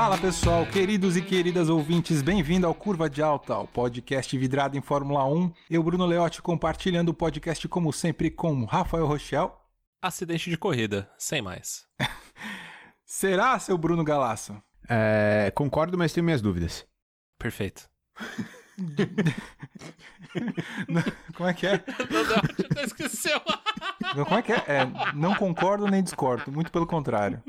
Fala pessoal, queridos e queridas ouvintes, bem-vindo ao Curva de Alta, o podcast vidrado em Fórmula 1. Eu, Bruno Leotti, compartilhando o podcast como sempre com Rafael Rochel. Acidente de corrida, sem mais. Será, seu Bruno Galasso? É, concordo, mas tenho minhas dúvidas. Perfeito. Como é que é? Não, esqueceu. Como é que é? é? Não concordo nem discordo, muito pelo contrário.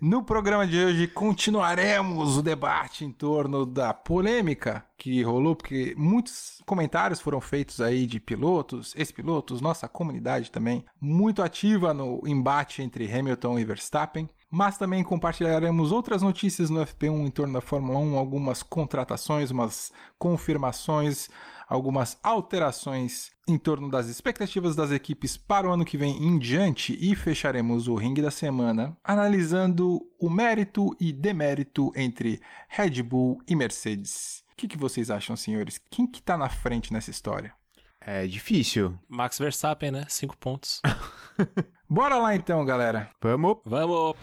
No programa de hoje continuaremos o debate em torno da polêmica que rolou, porque muitos comentários foram feitos aí de pilotos, ex-pilotos, nossa comunidade também, muito ativa no embate entre Hamilton e Verstappen. Mas também compartilharemos outras notícias no FP1 em torno da Fórmula 1, algumas contratações, umas confirmações, algumas alterações em torno das expectativas das equipes para o ano que vem em diante e fecharemos o ringue da semana analisando o mérito e demérito entre Red Bull e Mercedes. O que, que vocês acham, senhores? Quem que tá na frente nessa história? É difícil. Max Verstappen, né? Cinco pontos. Bora lá então, galera. Vamos. Vamos.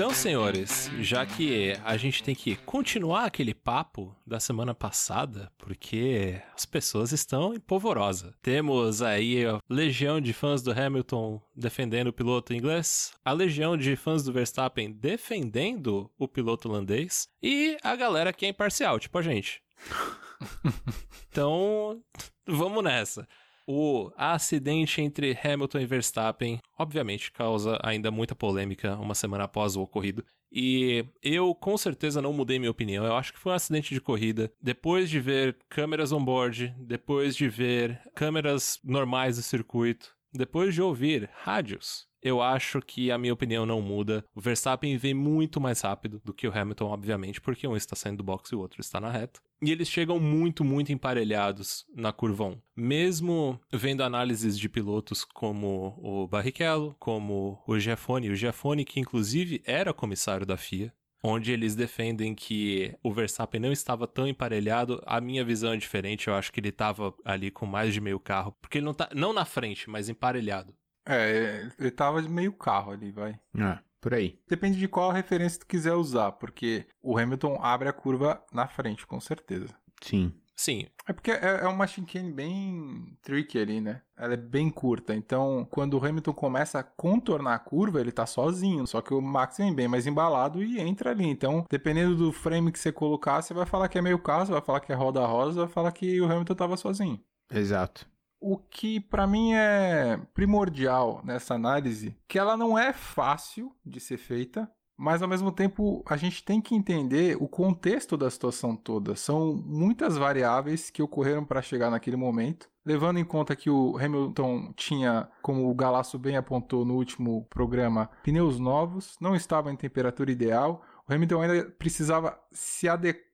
Então, senhores, já que a gente tem que continuar aquele papo da semana passada, porque as pessoas estão em polvorosa. Temos aí a legião de fãs do Hamilton defendendo o piloto inglês, a legião de fãs do Verstappen defendendo o piloto holandês e a galera que é imparcial, tipo a gente. então, vamos nessa. O acidente entre Hamilton e Verstappen, obviamente, causa ainda muita polêmica uma semana após o ocorrido. E eu com certeza não mudei minha opinião. Eu acho que foi um acidente de corrida. Depois de ver câmeras on-board, depois de ver câmeras normais do circuito, depois de ouvir rádios, eu acho que a minha opinião não muda. O Verstappen vem muito mais rápido do que o Hamilton, obviamente, porque um está saindo do box e o outro está na reta. E eles chegam muito, muito emparelhados na curva 1. Mesmo vendo análises de pilotos como o Barrichello, como o Giafone, o Giafone que inclusive era comissário da FIA, onde eles defendem que o Verstappen não estava tão emparelhado. A minha visão é diferente, eu acho que ele estava ali com mais de meio carro, porque ele não tá não na frente, mas emparelhado. É, ele tava de meio carro ali, vai. É, por aí. Depende de qual referência tu quiser usar, porque o Hamilton abre a curva na frente, com certeza. Sim. Sim, É porque é, é uma chicane bem tricky ali, né? Ela é bem curta. Então, quando o Hamilton começa a contornar a curva, ele tá sozinho. Só que o Max vem bem mais embalado e entra ali. Então, dependendo do frame que você colocar, você vai falar que é meio carro, você vai falar que é roda rosa, vai falar que o Hamilton tava sozinho. Exato. O que pra mim é primordial nessa análise, que ela não é fácil de ser feita, mas ao mesmo tempo a gente tem que entender o contexto da situação toda. São muitas variáveis que ocorreram para chegar naquele momento, levando em conta que o Hamilton tinha, como o Galasso bem apontou no último programa, pneus novos, não estava em temperatura ideal. O Hamilton ainda precisava se adequar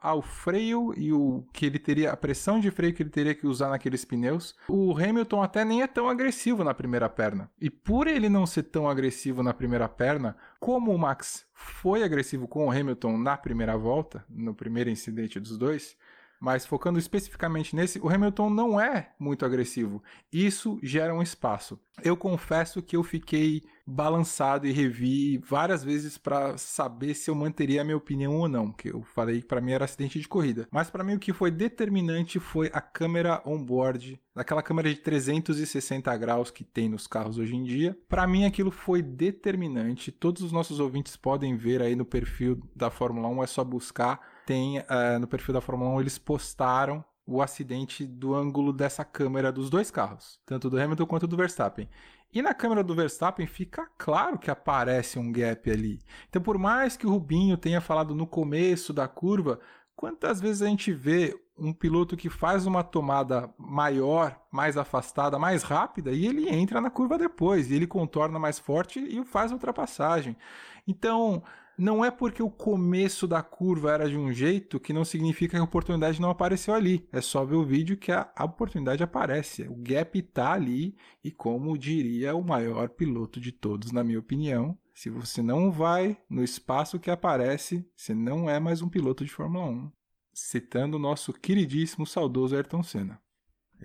ao freio e o que ele teria, a pressão de freio que ele teria que usar naqueles pneus. O Hamilton até nem é tão agressivo na primeira perna. E por ele não ser tão agressivo na primeira perna, como o Max foi agressivo com o Hamilton na primeira volta, no primeiro incidente dos dois, mas focando especificamente nesse, o Hamilton não é muito agressivo. Isso gera um espaço. Eu confesso que eu fiquei balançado e revi várias vezes para saber se eu manteria a minha opinião ou não, que eu falei que para mim era acidente de corrida. Mas para mim o que foi determinante foi a câmera on-board, aquela câmera de 360 graus que tem nos carros hoje em dia. Para mim aquilo foi determinante. Todos os nossos ouvintes podem ver aí no perfil da Fórmula 1, é só buscar tem uh, no perfil da Fórmula 1 eles postaram o acidente do ângulo dessa câmera dos dois carros, tanto do Hamilton quanto do Verstappen. E na câmera do Verstappen fica claro que aparece um gap ali. Então, por mais que o Rubinho tenha falado no começo da curva, quantas vezes a gente vê um piloto que faz uma tomada maior, mais afastada, mais rápida e ele entra na curva depois, e ele contorna mais forte e faz a ultrapassagem. Então, não é porque o começo da curva era de um jeito que não significa que a oportunidade não apareceu ali. É só ver o vídeo que a, a oportunidade aparece. O gap tá ali e como diria o maior piloto de todos, na minha opinião, Se você não vai no espaço que aparece, você não é mais um piloto de Fórmula 1. Citando o nosso queridíssimo, saudoso Ayrton Senna.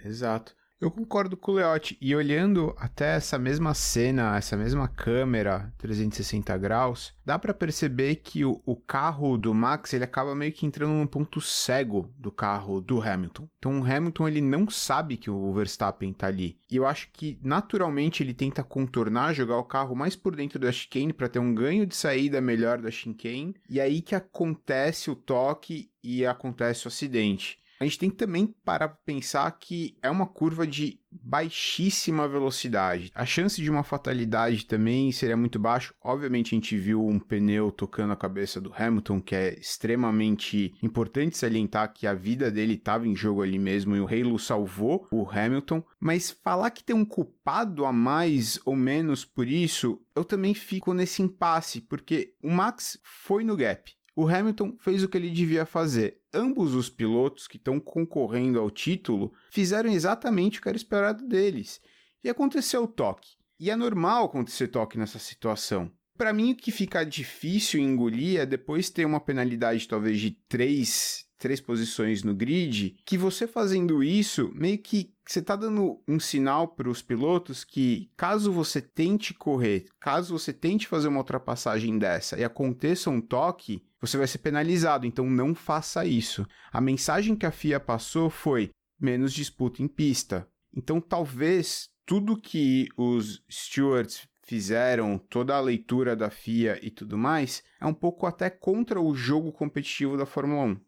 Exato. Eu concordo com o Leotti. E olhando até essa mesma cena, essa mesma câmera 360 graus, dá para perceber que o, o, carro do Max ele acaba meio que entrando num ponto cego do carro do Hamilton. Então o Hamilton ele não sabe que o Verstappen tá ali. E eu acho que naturalmente ele tenta contornar, jogar o carro mais por dentro da chicane para ter um ganho de saída melhor da chicane. E aí que acontece o toque e acontece o acidente a gente tem que também parar para pensar que é uma curva de baixíssima velocidade. A chance de uma fatalidade também seria muito baixa. Obviamente, a gente viu um pneu tocando a cabeça do Hamilton, que é extremamente importante salientar que a vida dele estava em jogo ali mesmo e o Halo salvou o Hamilton. Mas falar que tem um culpado a mais ou menos por isso, eu também fico nesse impasse, porque o Max foi no gap. O Hamilton fez o que ele devia fazer. Ambos os pilotos que estão concorrendo ao título fizeram exatamente o que era esperado deles. E aconteceu o toque. E é normal acontecer toque nessa situação. Para mim, o que fica difícil engolir é depois ter uma penalidade talvez de três, três posições no grid, que você fazendo isso, meio que você está dando um sinal para os pilotos que, caso você tente correr, caso você tente fazer uma ultrapassagem dessa e aconteça um toque, você vai ser penalizado, então não faça isso. A mensagem que a FIA passou foi menos disputa em pista. Então talvez tudo que os stewards fizeram, toda a leitura da FIA e tudo mais, é um pouco até contra o jogo competitivo da Fórmula 1.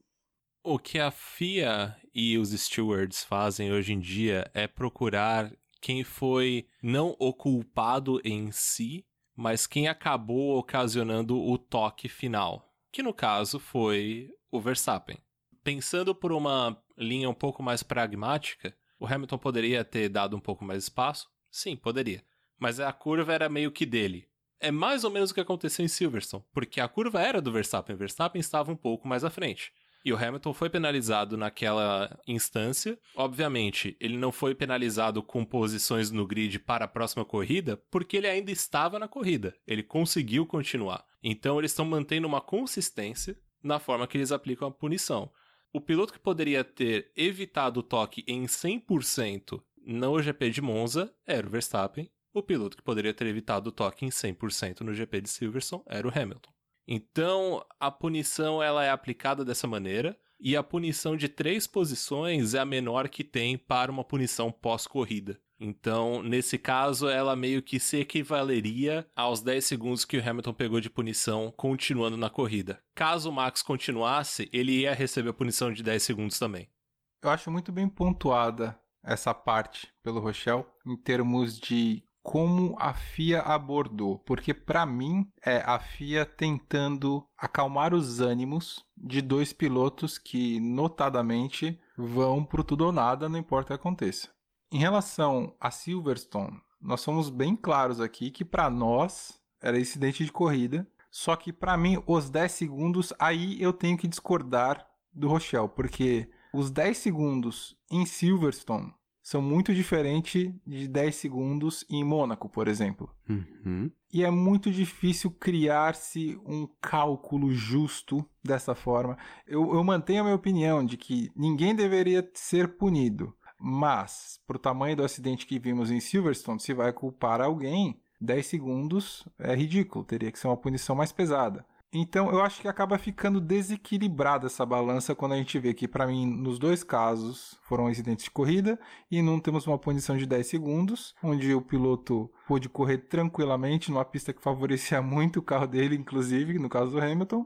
O que a FIA e os stewards fazem hoje em dia é procurar quem foi não o culpado em si, mas quem acabou ocasionando o toque final que no caso foi o Verstappen. Pensando por uma linha um pouco mais pragmática, o Hamilton poderia ter dado um pouco mais espaço? Sim, poderia. Mas a curva era meio que dele. É mais ou menos o que aconteceu em Silverstone, porque a curva era do Verstappen, o Verstappen estava um pouco mais à frente. E o Hamilton foi penalizado naquela instância. Obviamente, ele não foi penalizado com posições no grid para a próxima corrida, porque ele ainda estava na corrida. Ele conseguiu continuar. Então, eles estão mantendo uma consistência na forma que eles aplicam a punição. O piloto que poderia ter evitado o toque em 100% no GP de Monza era o Verstappen. O piloto que poderia ter evitado o toque em 100% no GP de Silverstone era o Hamilton. Então, a punição ela é aplicada dessa maneira, e a punição de três posições é a menor que tem para uma punição pós-corrida. Então, nesse caso, ela meio que se equivaleria aos 10 segundos que o Hamilton pegou de punição continuando na corrida. Caso o Max continuasse, ele ia receber a punição de 10 segundos também. Eu acho muito bem pontuada essa parte pelo Rochelle em termos de como a FIA abordou, porque para mim é a FIA tentando acalmar os ânimos de dois pilotos que notadamente vão pro tudo ou nada, não importa o que aconteça. Em relação a Silverstone, nós somos bem claros aqui que para nós era incidente de corrida, só que para mim os 10 segundos aí eu tenho que discordar do Rochelle, porque os 10 segundos em Silverstone são muito diferentes de 10 segundos em Mônaco, por exemplo. Uhum. E é muito difícil criar-se um cálculo justo dessa forma. Eu, eu mantenho a minha opinião de que ninguém deveria ser punido. Mas, para o tamanho do acidente que vimos em Silverstone, se vai culpar alguém, 10 segundos é ridículo, teria que ser uma punição mais pesada. Então eu acho que acaba ficando desequilibrada essa balança quando a gente vê que, para mim, nos dois casos foram acidentes de corrida e não temos uma punição de 10 segundos, onde o piloto pôde correr tranquilamente numa pista que favorecia muito o carro dele, inclusive, no caso do Hamilton,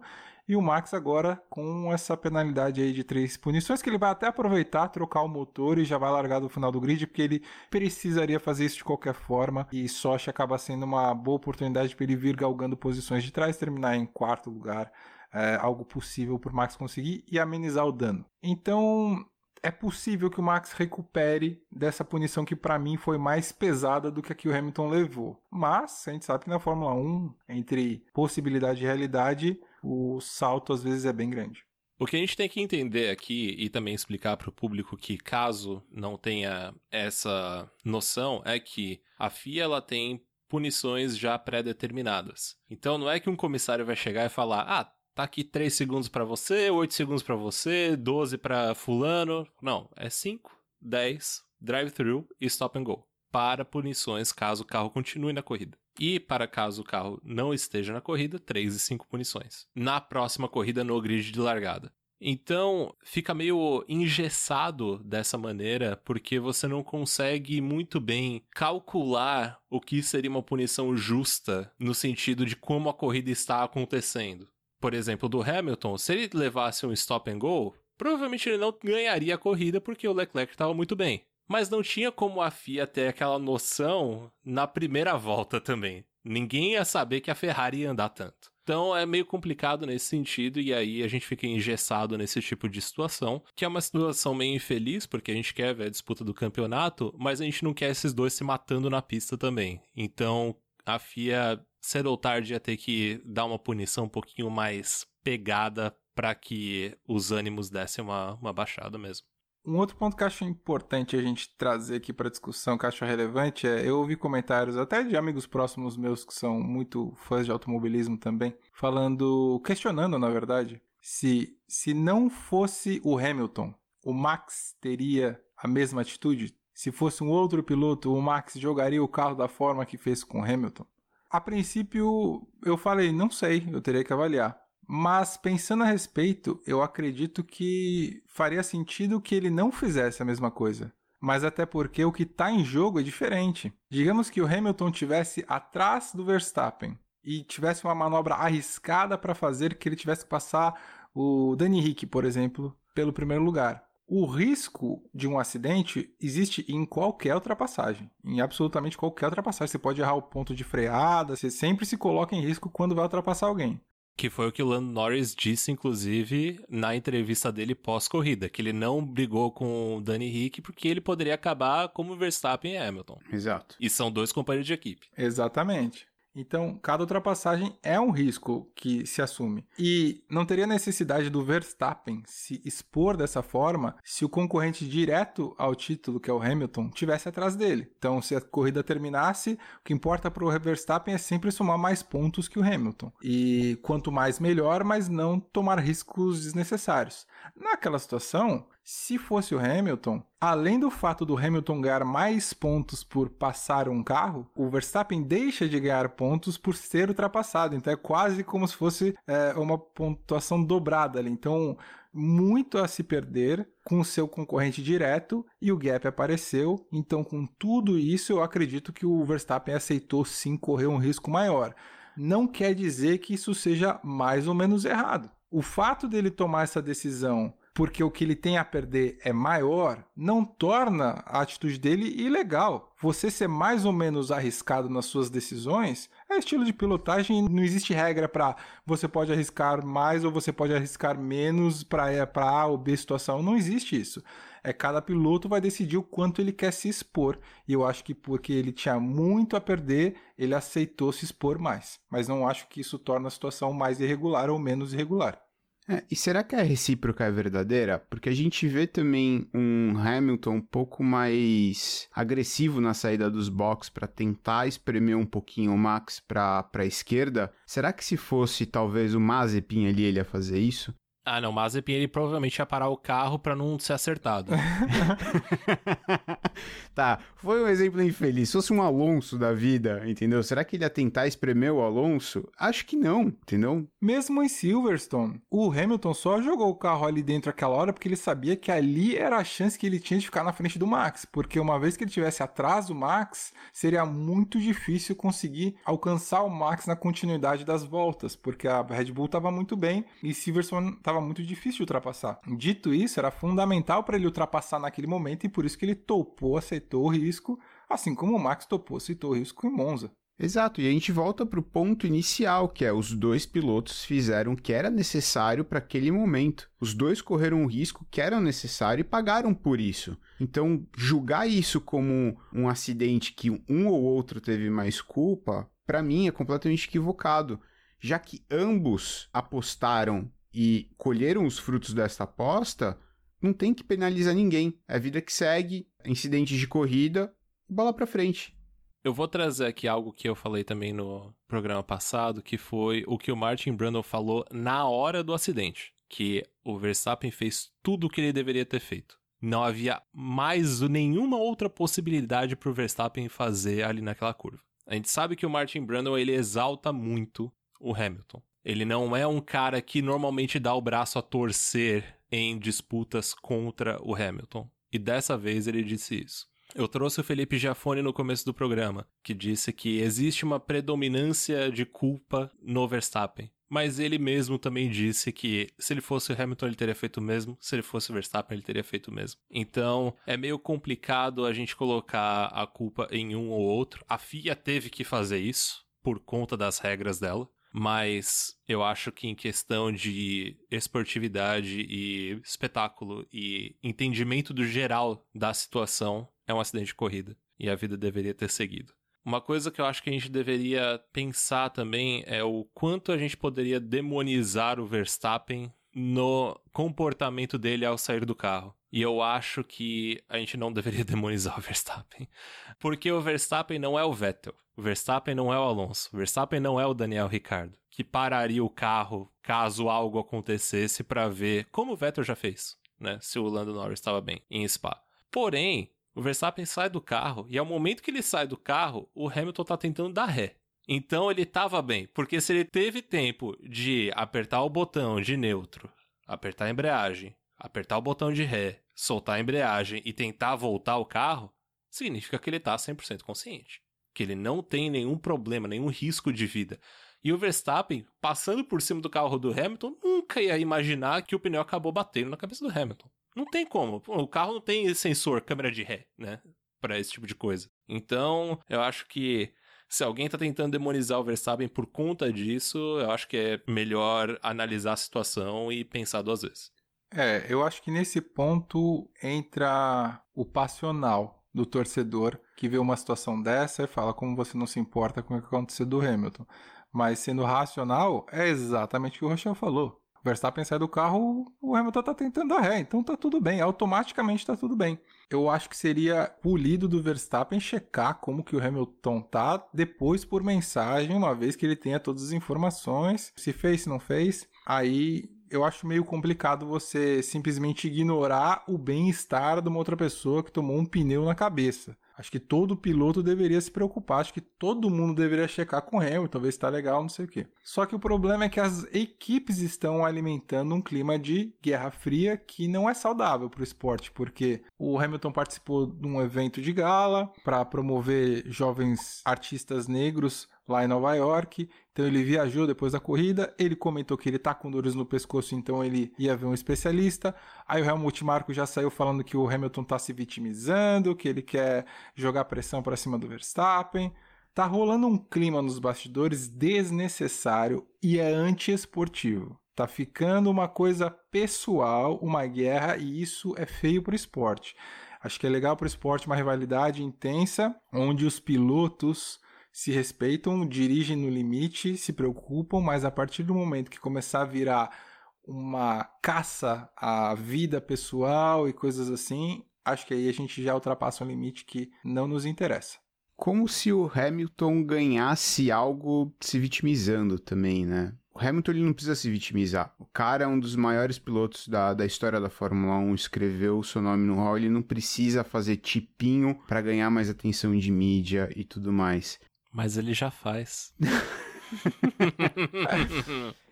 e o Max agora com essa penalidade aí de três punições, que ele vai até aproveitar, trocar o motor e já vai largar do final do grid, porque ele precisaria fazer isso de qualquer forma. E Sochi acaba sendo uma boa oportunidade para ele vir galgando posições de trás, terminar em quarto lugar. É, algo possível para o Max conseguir e amenizar o dano. Então, é possível que o Max recupere dessa punição que para mim foi mais pesada do que a que o Hamilton levou. Mas a gente sabe que na Fórmula 1, entre possibilidade e realidade, o salto às vezes é bem grande. O que a gente tem que entender aqui e também explicar para o público que caso não tenha essa noção é que a FIA ela tem punições já pré-determinadas. Então não é que um comissário vai chegar e falar: "Ah, tá aqui 3 segundos para você, 8 segundos para você, 12 para fulano". Não, é 5, 10, drive-thru e stop and go. Para punições caso o carro continue na corrida. E para caso o carro não esteja na corrida, 3 e 5 punições. Na próxima corrida no grid de largada. Então, fica meio engessado dessa maneira, porque você não consegue muito bem calcular o que seria uma punição justa no sentido de como a corrida está acontecendo. Por exemplo, do Hamilton, se ele levasse um stop and go, provavelmente ele não ganharia a corrida porque o Leclerc estava muito bem. Mas não tinha como a FIA ter aquela noção na primeira volta também. Ninguém ia saber que a Ferrari ia andar tanto. Então é meio complicado nesse sentido, e aí a gente fica engessado nesse tipo de situação, que é uma situação meio infeliz, porque a gente quer ver a disputa do campeonato, mas a gente não quer esses dois se matando na pista também. Então a FIA, cedo ou tarde, ia ter que dar uma punição um pouquinho mais pegada para que os ânimos dessem uma, uma baixada mesmo. Um outro ponto que acho importante a gente trazer aqui para discussão, que acho relevante, é eu ouvi comentários até de amigos próximos meus que são muito fãs de automobilismo também, falando, questionando na verdade, se se não fosse o Hamilton, o Max teria a mesma atitude? Se fosse um outro piloto, o Max jogaria o carro da forma que fez com o Hamilton? A princípio, eu falei, não sei, eu teria que avaliar. Mas pensando a respeito, eu acredito que faria sentido que ele não fizesse a mesma coisa. Mas até porque o que está em jogo é diferente. Digamos que o Hamilton tivesse atrás do Verstappen e tivesse uma manobra arriscada para fazer que ele tivesse que passar o Danny Rick, por exemplo, pelo primeiro lugar. O risco de um acidente existe em qualquer ultrapassagem, em absolutamente qualquer ultrapassagem. Você pode errar o ponto de freada, você sempre se coloca em risco quando vai ultrapassar alguém. Que foi o que o Lando Norris disse, inclusive, na entrevista dele pós-corrida, que ele não brigou com o Danny Rick porque ele poderia acabar como Verstappen e Hamilton. Exato. E são dois companheiros de equipe. Exatamente. Então, cada ultrapassagem é um risco que se assume. E não teria necessidade do Verstappen se expor dessa forma se o concorrente direto ao título, que é o Hamilton, tivesse atrás dele. Então, se a corrida terminasse, o que importa para o Verstappen é sempre somar mais pontos que o Hamilton. E quanto mais melhor, mas não tomar riscos desnecessários. Naquela situação, se fosse o Hamilton, além do fato do Hamilton ganhar mais pontos por passar um carro, o Verstappen deixa de ganhar pontos por ser ultrapassado. Então é quase como se fosse é, uma pontuação dobrada ali. Então, muito a se perder com o seu concorrente direto e o gap apareceu. Então, com tudo isso, eu acredito que o Verstappen aceitou sim correr um risco maior. Não quer dizer que isso seja mais ou menos errado. O fato dele tomar essa decisão porque o que ele tem a perder é maior, não torna a atitude dele ilegal. Você ser mais ou menos arriscado nas suas decisões é estilo de pilotagem, não existe regra para você pode arriscar mais ou você pode arriscar menos para A ou B situação, não existe isso. É cada piloto vai decidir o quanto ele quer se expor. E eu acho que porque ele tinha muito a perder, ele aceitou se expor mais. Mas não acho que isso torna a situação mais irregular ou menos irregular. É, e será que a recíproca é verdadeira? Porque a gente vê também um Hamilton um pouco mais agressivo na saída dos boxes para tentar espremer um pouquinho o Max para a esquerda. Será que se fosse talvez o Mazepin ali ele ia fazer isso? Ah, não, Mazepin ele provavelmente ia parar o carro para não ser acertado. tá, foi um exemplo infeliz. Se fosse um Alonso da vida, entendeu? Será que ele ia tentar espremer o Alonso? Acho que não, entendeu? Mesmo em Silverstone, o Hamilton só jogou o carro ali dentro aquela hora porque ele sabia que ali era a chance que ele tinha de ficar na frente do Max. Porque uma vez que ele tivesse atrás do Max, seria muito difícil conseguir alcançar o Max na continuidade das voltas, porque a Red Bull estava muito bem e Silverstone estava estava muito difícil de ultrapassar. Dito isso, era fundamental para ele ultrapassar naquele momento e por isso que ele topou, aceitou o risco, assim como o Max topou, aceitou o risco em Monza. Exato, e a gente volta para o ponto inicial, que é os dois pilotos fizeram o que era necessário para aquele momento. Os dois correram um risco que era necessário e pagaram por isso. Então, julgar isso como um acidente que um ou outro teve mais culpa, para mim é completamente equivocado, já que ambos apostaram e colheram os frutos dessa aposta, não tem que penalizar ninguém. É a vida que segue, incidentes de corrida, bola para frente. Eu vou trazer aqui algo que eu falei também no programa passado, que foi o que o Martin Brundle falou na hora do acidente, que o Verstappen fez tudo o que ele deveria ter feito. Não havia mais nenhuma outra possibilidade para o Verstappen fazer ali naquela curva. A gente sabe que o Martin Brundle ele exalta muito o Hamilton. Ele não é um cara que normalmente dá o braço a torcer em disputas contra o Hamilton. E dessa vez ele disse isso. Eu trouxe o Felipe Giafone no começo do programa, que disse que existe uma predominância de culpa no Verstappen. Mas ele mesmo também disse que se ele fosse o Hamilton ele teria feito o mesmo, se ele fosse o Verstappen ele teria feito o mesmo. Então é meio complicado a gente colocar a culpa em um ou outro. A FIA teve que fazer isso por conta das regras dela mas eu acho que em questão de esportividade e espetáculo e entendimento do geral da situação, é um acidente de corrida e a vida deveria ter seguido. Uma coisa que eu acho que a gente deveria pensar também é o quanto a gente poderia demonizar o Verstappen no comportamento dele ao sair do carro. E eu acho que a gente não deveria demonizar o Verstappen. Porque o Verstappen não é o Vettel. O Verstappen não é o Alonso. O Verstappen não é o Daniel Ricciardo. Que pararia o carro caso algo acontecesse para ver como o Vettel já fez, né? Se o Lando Norris estava bem em Spa. Porém, o Verstappen sai do carro e ao momento que ele sai do carro, o Hamilton tá tentando dar ré. Então ele estava bem, porque se ele teve tempo de apertar o botão de neutro, apertar a embreagem, apertar o botão de ré, soltar a embreagem e tentar voltar o carro, significa que ele está 100% consciente. Que ele não tem nenhum problema, nenhum risco de vida. E o Verstappen, passando por cima do carro do Hamilton, nunca ia imaginar que o pneu acabou batendo na cabeça do Hamilton. Não tem como. O carro não tem sensor, câmera de ré, né? Para esse tipo de coisa. Então, eu acho que se alguém tá tentando demonizar o Verstappen por conta disso, eu acho que é melhor analisar a situação e pensar duas vezes. É, eu acho que nesse ponto entra o passional do torcedor que vê uma situação dessa e fala como você não se importa com o que aconteceu do Hamilton. Mas sendo racional, é exatamente o que o Rochelle falou. O Verstappen sai do carro, o Hamilton tá tentando a ré, então tá tudo bem, automaticamente tá tudo bem. Eu acho que seria polido do Verstappen checar como que o Hamilton tá depois por mensagem, uma vez que ele tenha todas as informações, se fez, se não fez. Aí eu acho meio complicado você simplesmente ignorar o bem-estar de uma outra pessoa que tomou um pneu na cabeça. Acho que todo piloto deveria se preocupar, acho que todo mundo deveria checar com o Hamilton, ver se tá legal, não sei o quê. Só que o problema é que as equipes estão alimentando um clima de guerra fria que não é saudável para o esporte, porque o Hamilton participou de um evento de gala para promover jovens artistas negros lá em Nova York. Então ele viajou depois da corrida, ele comentou que ele tá com dores no pescoço, então ele ia ver um especialista. Aí o Helmut Marko já saiu falando que o Hamilton tá se vitimizando, que ele quer jogar pressão para cima do Verstappen. Tá rolando um clima nos bastidores desnecessário e é antiesportivo. Tá ficando uma coisa pessoal, uma guerra, e isso é feio pro esporte. Acho que é legal pro esporte uma rivalidade intensa, onde os pilotos se respeitam, dirigem no limite, se preocupam, mas a partir do momento que começar a virar uma caça à vida pessoal e coisas assim, acho que aí a gente já ultrapassa um limite que não nos interessa. Como se o Hamilton ganhasse algo se vitimizando também, né? O Hamilton ele não precisa se vitimizar. O cara é um dos maiores pilotos da, da história da Fórmula 1, escreveu o seu nome no hall, ele não precisa fazer tipinho para ganhar mais atenção de mídia e tudo mais. Mas ele já faz.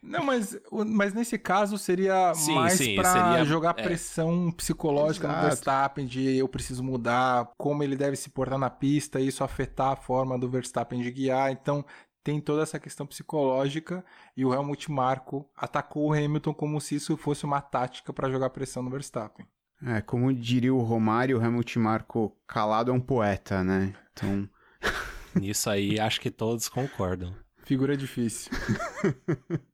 Não, mas, mas nesse caso seria sim, mais sim, pra seria, jogar é. pressão psicológica Exato. no Verstappen de eu preciso mudar como ele deve se portar na pista, e isso afetar a forma do Verstappen de guiar. Então tem toda essa questão psicológica e o Helmut Marko atacou o Hamilton como se isso fosse uma tática para jogar pressão no Verstappen. É, como diria o Romário, o Helmut Marko calado é um poeta, né? Então... Nisso aí, acho que todos concordam. Figura difícil.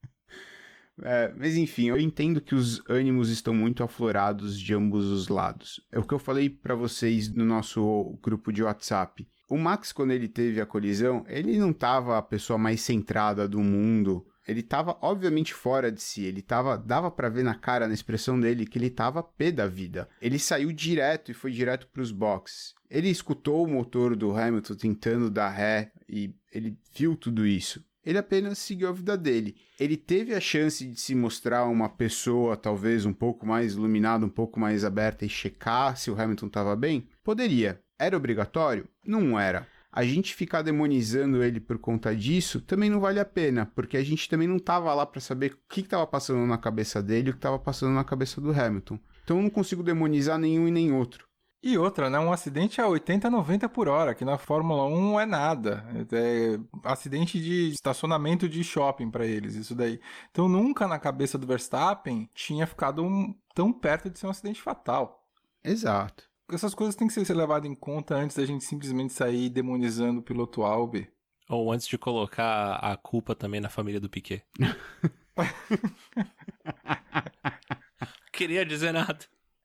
É, mas enfim, eu entendo que os ânimos estão muito aflorados de ambos os lados. É o que eu falei para vocês no nosso grupo de WhatsApp. O Max, quando ele teve a colisão, ele não tava a pessoa mais centrada do mundo. Ele tava obviamente fora de si, ele tava, dava para ver na cara, na expressão dele, que ele tava pé da vida. Ele saiu direto e foi direto para os boxes. Ele escutou o motor do Hamilton tentando dar ré e ele viu tudo isso. Ele apenas seguiu a vida dele. Ele teve a chance de se mostrar uma pessoa talvez um pouco mais iluminada, um pouco mais aberta e checar se o Hamilton estava bem? Poderia. Era obrigatório? Não era a gente ficar demonizando ele por conta disso também não vale a pena, porque a gente também não tava lá para saber o que estava passando na cabeça dele e o que estava passando na cabeça do Hamilton. Então eu não consigo demonizar nenhum e nem outro. E outra, né? Um acidente a 80, 90 por hora, que na Fórmula 1 é nada. É acidente de estacionamento de shopping para eles, isso daí. Então nunca na cabeça do Verstappen tinha ficado um, tão perto de ser um acidente fatal. Exato essas coisas têm que ser levadas em conta antes da gente simplesmente sair demonizando o piloto Albi. Ou antes de colocar a culpa também na família do Piquet. Queria dizer nada.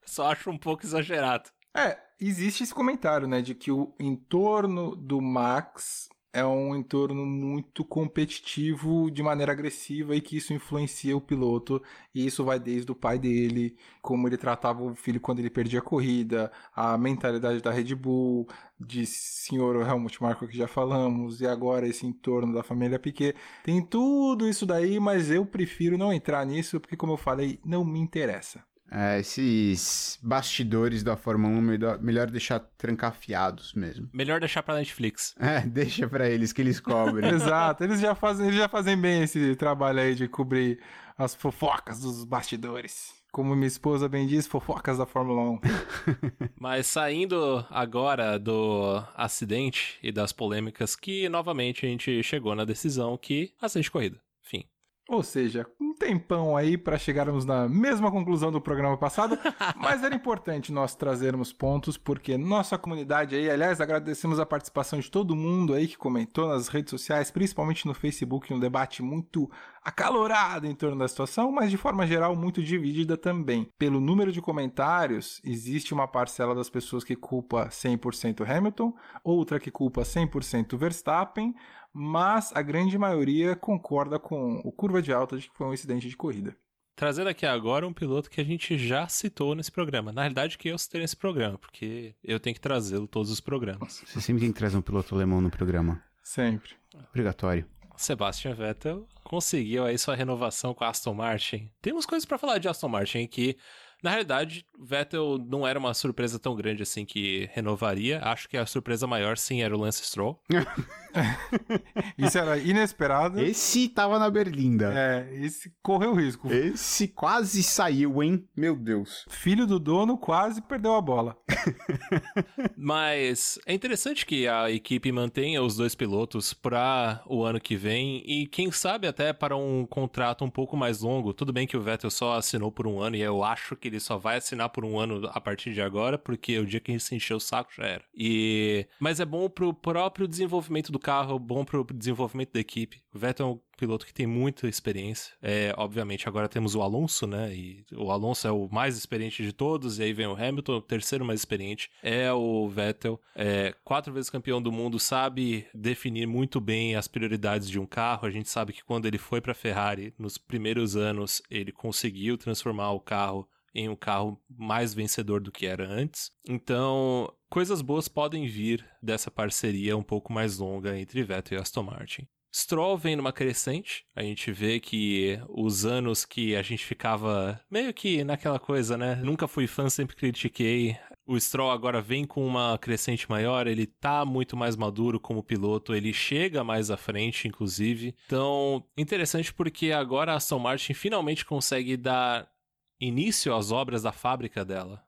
Só acho um pouco exagerado. É, existe esse comentário, né, de que o entorno do Max é um entorno muito competitivo de maneira agressiva e que isso influencia o piloto. E isso vai desde o pai dele, como ele tratava o filho quando ele perdia a corrida, a mentalidade da Red Bull, de senhor Helmut Marko que já falamos, e agora esse entorno da família Piquet. Tem tudo isso daí, mas eu prefiro não entrar nisso porque, como eu falei, não me interessa. É, esses bastidores da Fórmula 1, melhor, melhor deixar trancafiados mesmo. Melhor deixar pra Netflix. É, deixa pra eles que eles cobrem. Exato, eles já, fazem, eles já fazem bem esse trabalho aí de cobrir as fofocas dos bastidores. Como minha esposa bem diz, fofocas da Fórmula 1. Mas saindo agora do acidente e das polêmicas, que novamente a gente chegou na decisão que de corrida. Ou seja, um tempão aí para chegarmos na mesma conclusão do programa passado, mas era importante nós trazermos pontos, porque nossa comunidade aí, aliás, agradecemos a participação de todo mundo aí que comentou nas redes sociais, principalmente no Facebook, um debate muito acalorado em torno da situação, mas de forma geral muito dividida também. Pelo número de comentários, existe uma parcela das pessoas que culpa 100% Hamilton, outra que culpa 100% Verstappen, mas a grande maioria concorda com o curva de alta de que foi um incidente de corrida. Trazendo aqui agora um piloto que a gente já citou nesse programa. Na realidade, que eu citei nesse programa, porque eu tenho que trazê-lo todos os programas. Você sempre tem que trazer um piloto alemão no programa. Sempre. Obrigatório. Sebastian Vettel conseguiu aí sua renovação com a Aston Martin. Temos coisas para falar de Aston Martin que na realidade, Vettel não era uma surpresa tão grande assim que renovaria. Acho que a surpresa maior, sim, era o Lance Stroll. Isso era inesperado. Esse tava na berlinda. É, esse correu risco. Esse quase saiu, hein? Meu Deus. Filho do dono quase perdeu a bola. Mas é interessante que a equipe mantenha os dois pilotos para o ano que vem e quem sabe até para um contrato um pouco mais longo. Tudo bem que o Vettel só assinou por um ano e eu acho que ele só vai assinar por um ano a partir de agora, porque o dia que a gente se encheu o saco já era. E... Mas é bom pro próprio desenvolvimento do carro, bom pro desenvolvimento da equipe. O Vettel é um piloto que tem muita experiência. É, obviamente, agora temos o Alonso, né? E o Alonso é o mais experiente de todos, e aí vem o Hamilton, o terceiro mais experiente. É o Vettel, é, quatro vezes campeão do mundo, sabe definir muito bem as prioridades de um carro. A gente sabe que quando ele foi para Ferrari, nos primeiros anos, ele conseguiu transformar o carro em um carro mais vencedor do que era antes. Então, coisas boas podem vir dessa parceria um pouco mais longa entre Vettel e Aston Martin. Stroll vem numa crescente, a gente vê que os anos que a gente ficava meio que naquela coisa, né? Nunca fui fã, sempre critiquei. O Stroll agora vem com uma crescente maior, ele tá muito mais maduro como piloto, ele chega mais à frente, inclusive. Então, interessante porque agora a Aston Martin finalmente consegue dar início às obras da fábrica dela,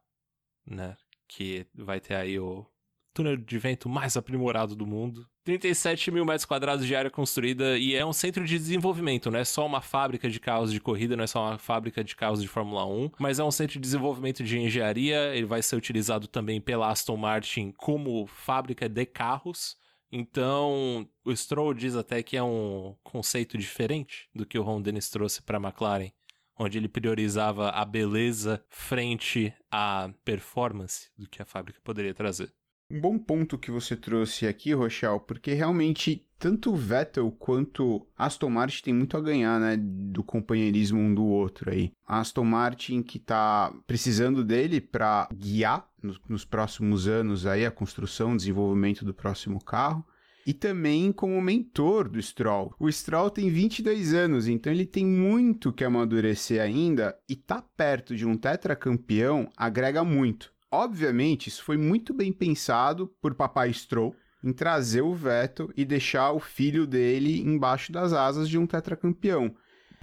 né? Que vai ter aí o túnel de vento mais aprimorado do mundo. 37 mil metros quadrados de área construída e é um centro de desenvolvimento, não é só uma fábrica de carros de corrida, não é só uma fábrica de carros de Fórmula 1, mas é um centro de desenvolvimento de engenharia, ele vai ser utilizado também pela Aston Martin como fábrica de carros. Então, o Stroll diz até que é um conceito diferente do que o Ron Dennis trouxe para a McLaren onde ele priorizava a beleza frente à performance do que a fábrica poderia trazer. Um bom ponto que você trouxe aqui, Rochelle, porque realmente tanto o Vettel quanto Aston Martin tem muito a ganhar, né, do companheirismo um do outro aí. A Aston Martin que tá precisando dele para guiar nos, nos próximos anos aí a construção, desenvolvimento do próximo carro e também como mentor do Stroll. O Stroll tem 22 anos, então ele tem muito que amadurecer ainda e tá perto de um tetracampeão agrega muito. Obviamente, isso foi muito bem pensado por papai Stroll em trazer o Vettel e deixar o filho dele embaixo das asas de um tetracampeão.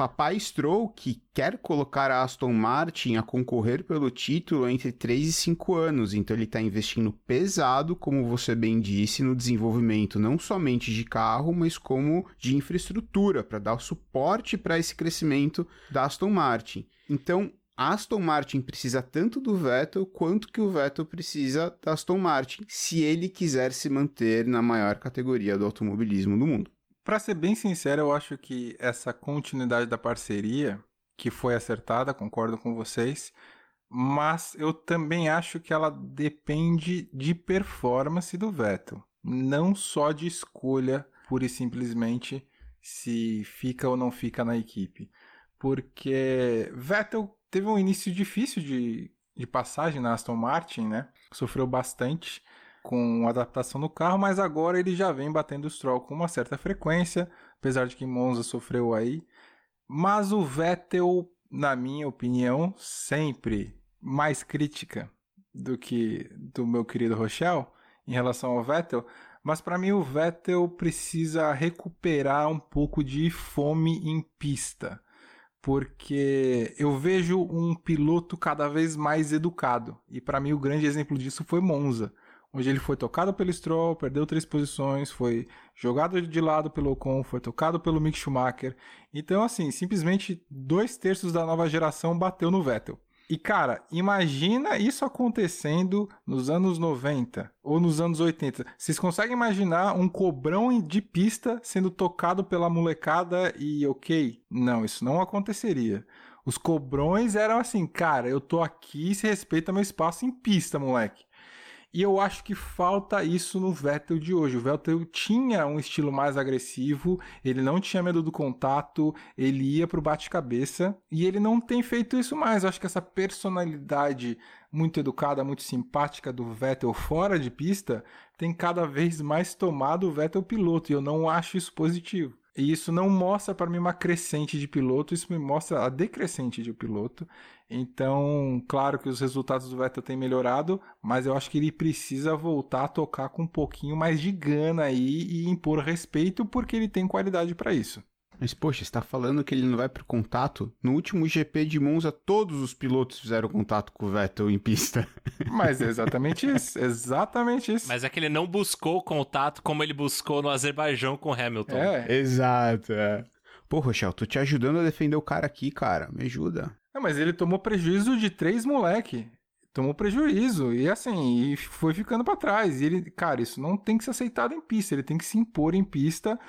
Papai Stroll, que quer colocar a Aston Martin a concorrer pelo título entre 3 e 5 anos, então ele está investindo pesado, como você bem disse, no desenvolvimento não somente de carro, mas como de infraestrutura, para dar suporte para esse crescimento da Aston Martin. Então, a Aston Martin precisa tanto do Vettel quanto que o Vettel precisa da Aston Martin, se ele quiser se manter na maior categoria do automobilismo do mundo. Para ser bem sincero, eu acho que essa continuidade da parceria, que foi acertada, concordo com vocês, mas eu também acho que ela depende de performance do Vettel, não só de escolha pura e simplesmente se fica ou não fica na equipe. Porque Vettel teve um início difícil de, de passagem na Aston Martin, né? Sofreu bastante com adaptação no carro, mas agora ele já vem batendo o Stroll com uma certa frequência, apesar de que Monza sofreu aí. Mas o Vettel, na minha opinião, sempre mais crítica do que do meu querido Rochelle em relação ao Vettel, mas para mim o Vettel precisa recuperar um pouco de fome em pista, porque eu vejo um piloto cada vez mais educado, e para mim o grande exemplo disso foi Monza onde ele foi tocado pelo Stroll, perdeu três posições, foi jogado de lado pelo Ocon, foi tocado pelo Mick Schumacher. Então, assim, simplesmente dois terços da nova geração bateu no Vettel. E cara, imagina isso acontecendo nos anos 90 ou nos anos 80. Vocês conseguem imaginar um cobrão de pista sendo tocado pela molecada e ok? Não, isso não aconteceria. Os cobrões eram assim, cara, eu tô aqui, se respeita meu espaço em pista, moleque. E eu acho que falta isso no Vettel de hoje. O Vettel tinha um estilo mais agressivo, ele não tinha medo do contato, ele ia pro bate-cabeça e ele não tem feito isso mais. Eu acho que essa personalidade muito educada, muito simpática do Vettel fora de pista tem cada vez mais tomado o Vettel piloto e eu não acho isso positivo. E isso não mostra para mim uma crescente de piloto, isso me mostra a decrescente de piloto. Então, claro que os resultados do Vettel têm melhorado, mas eu acho que ele precisa voltar a tocar com um pouquinho mais de gana aí e impor respeito, porque ele tem qualidade para isso. Mas, poxa, está falando que ele não vai pro contato? No último GP de Monza, todos os pilotos fizeram contato com o Vettel em pista. Mas é exatamente isso, exatamente isso. Mas é que ele não buscou contato como ele buscou no Azerbaijão com Hamilton. É. Exato, é. Pô, Rochelle, tô te ajudando a defender o cara aqui, cara. Me ajuda. É, mas ele tomou prejuízo de três moleque. Tomou prejuízo. E assim, e foi ficando para trás. E ele, cara, isso não tem que ser aceitado em pista. Ele tem que se impor em pista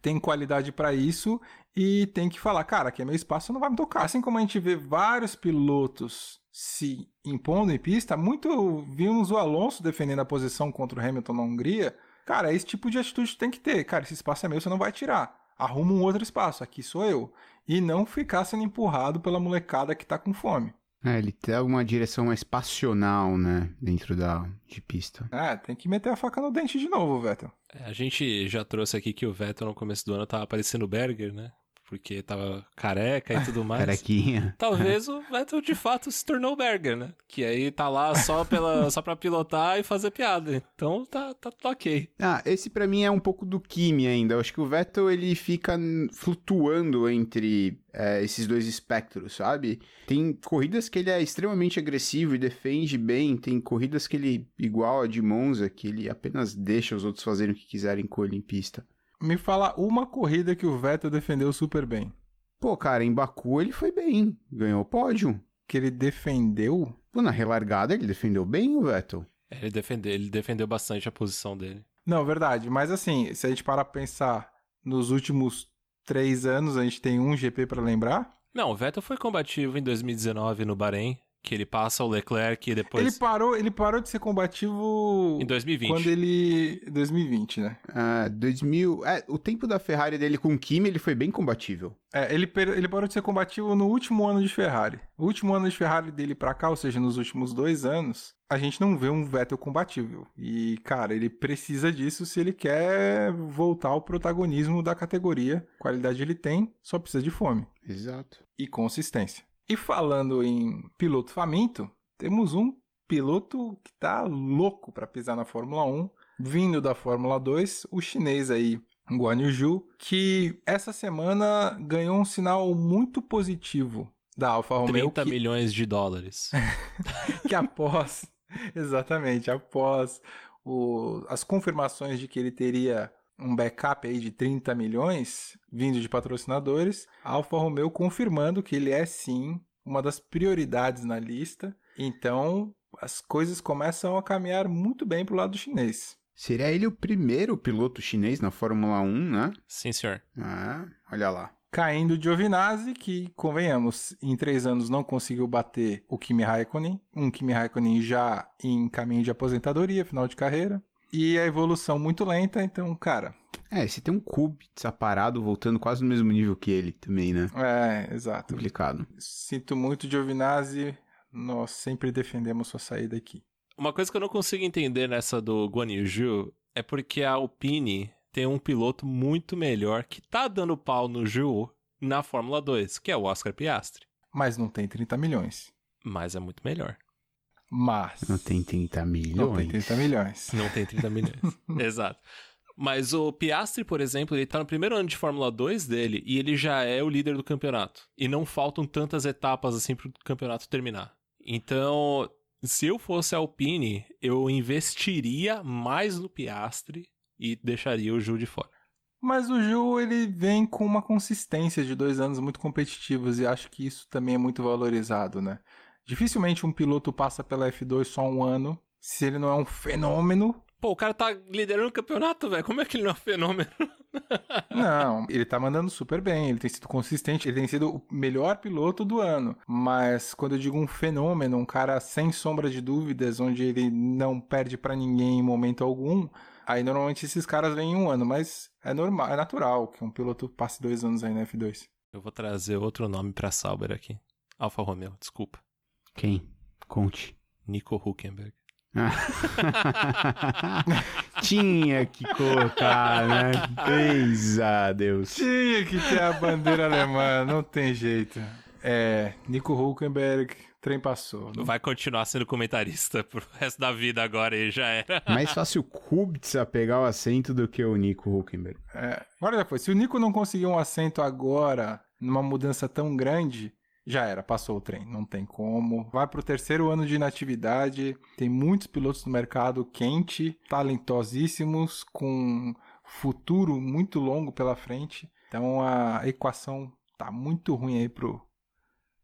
tem qualidade para isso e tem que falar, cara, aqui é meu espaço, não vai me tocar. Assim como a gente vê vários pilotos se impondo em pista, muito vimos o Alonso defendendo a posição contra o Hamilton na Hungria. Cara, esse tipo de atitude tem que ter. Cara, esse espaço é meu, você não vai tirar. Arruma um outro espaço, aqui sou eu. E não ficar sendo empurrado pela molecada que tá com fome. É, ele tem uma direção mais passional, né? Dentro da de pista. É, tem que meter a faca no dente de novo, Vettel. É, a gente já trouxe aqui que o Vettel no começo do ano tava parecendo o Berger, né? Porque tava careca e tudo mais. Carequinha. Talvez o Vettel de fato se tornou o Berger, né? Que aí tá lá só, pela, só pra pilotar e fazer piada. Então tá, tá, tá ok. Ah, esse para mim é um pouco do Kimi ainda. Eu acho que o Vettel ele fica flutuando entre é, esses dois espectros, sabe? Tem corridas que ele é extremamente agressivo e defende bem, tem corridas que ele, igual a de Monza, que ele apenas deixa os outros fazerem o que quiserem com ele em pista. Me fala uma corrida que o Vettel defendeu super bem. Pô, cara, em Baku ele foi bem, ganhou o pódio. Que ele defendeu? Pô, na relargada ele defendeu bem o Vettel. É, ele defendeu, ele defendeu bastante a posição dele. Não, verdade. Mas assim, se a gente parar pra pensar nos últimos três anos, a gente tem um GP para lembrar? Não, o Vettel foi combativo em 2019 no Bahrein, Que ele passa o Leclerc e depois. Ele parou, ele parou de ser combativo Em 2020. quando ele 2020, né? Ah, 2000. É, o tempo da Ferrari dele com o Kimi, ele foi bem combatível. É, ele, ele parou de ser combativo no último ano de Ferrari. O último ano de Ferrari dele pra cá, ou seja, nos últimos dois anos, a gente não vê um Vettel combatível. E, cara, ele precisa disso se ele quer voltar ao protagonismo da categoria. Qualidade ele tem, só precisa de fome Exato. e consistência. E falando em piloto faminto, temos um piloto que tá louco para pisar na Fórmula 1, vindo da Fórmula 2, o chinês aí, Guan Yu Zhu, que essa semana ganhou um sinal muito positivo da Alfa Romeo 30 que, milhões de dólares. que após, exatamente, após o- as confirmações de que ele teria um backup aí de 30 milhões vindo de patrocinadores, a Alfa Romeo confirmando que ele é sim uma das prioridades na lista. Então, as coisas começam a caminhar muito bem pro lado chinês. Seria ele o primeiro piloto chinês na Fórmula 1, né? Sim, senhor. Ah, olha lá. Caindo de Giovinazzi, que, convenhamos, em três anos não conseguiu bater o Kimi Raikkonen. Um Kimi Raikkonen já em caminho de aposentadoria, final de carreira. E a evolução muito lenta, então, cara, É, você tem um Kubica parado, voltando quase no mesmo nível que ele também, né? é, exato. Complicado. Sinto muito, Giovinazzi, nós sempre defendemos sua saída aqui. Uma coisa que eu não consigo entender nessa do Guan Yu Zhu é porque a Alpine tem um piloto muito melhor que tá dando pau no Zhu na Fórmula 2, que é o Oscar Piastri. Mas não tem 30 milhões. Mas é muito melhor. Mas. Não tem 30 milhões. Não tem 30 milhões. Não tem 30 milhões. Exato. Mas o Piastri, por exemplo, ele tá no primeiro ano de Fórmula 2 dele e ele já é o líder do campeonato. E não faltam tantas etapas assim pro campeonato terminar. Então, se eu fosse a Alpine, eu investiria mais no Piastri e deixaria o Ju de fora. Mas o Ju, ele vem com uma consistência de dois anos muito competitivos e acho que isso também é muito valorizado, né? Dificilmente um piloto passa pela F2 só um ano, se ele não é um fenômeno. Pô, o cara tá liderando o campeonato, velho. Como é que ele não é um fenômeno? Não, ele tá mandando super bem, ele tem sido consistente, ele tem sido o melhor piloto do ano. Mas quando eu digo um fenômeno, um cara sem sombra de dúvidas, onde ele não perde pra ninguém em momento algum, aí normalmente esses caras vêm em um ano, mas é normal, é natural que um piloto passe dois anos aí na F2. Eu vou trazer outro nome pra Sauber aqui. Alfa Romeo, desculpa. Quem? Conte. Nico Huckenberg. Tinha que colocar, né? Peisa, Deus. Tinha que ter a bandeira alemã, não tem jeito. É, Nico Hulkenberg, trem passou. Vai continuar sendo comentarista pro resto da vida agora e já era. Mais fácil o Kubica pegar o assento do que o Nico Huckenberg. É, agora já foi. Se o Nico não conseguir um assento agora, numa mudança tão grande, já era, passou o trem. Não tem como. Vai pro terceiro ano de inatividade. Tem muitos pilotos no mercado quente, talentosíssimos, com futuro muito longo pela frente. Então a equação tá muito ruim aí pro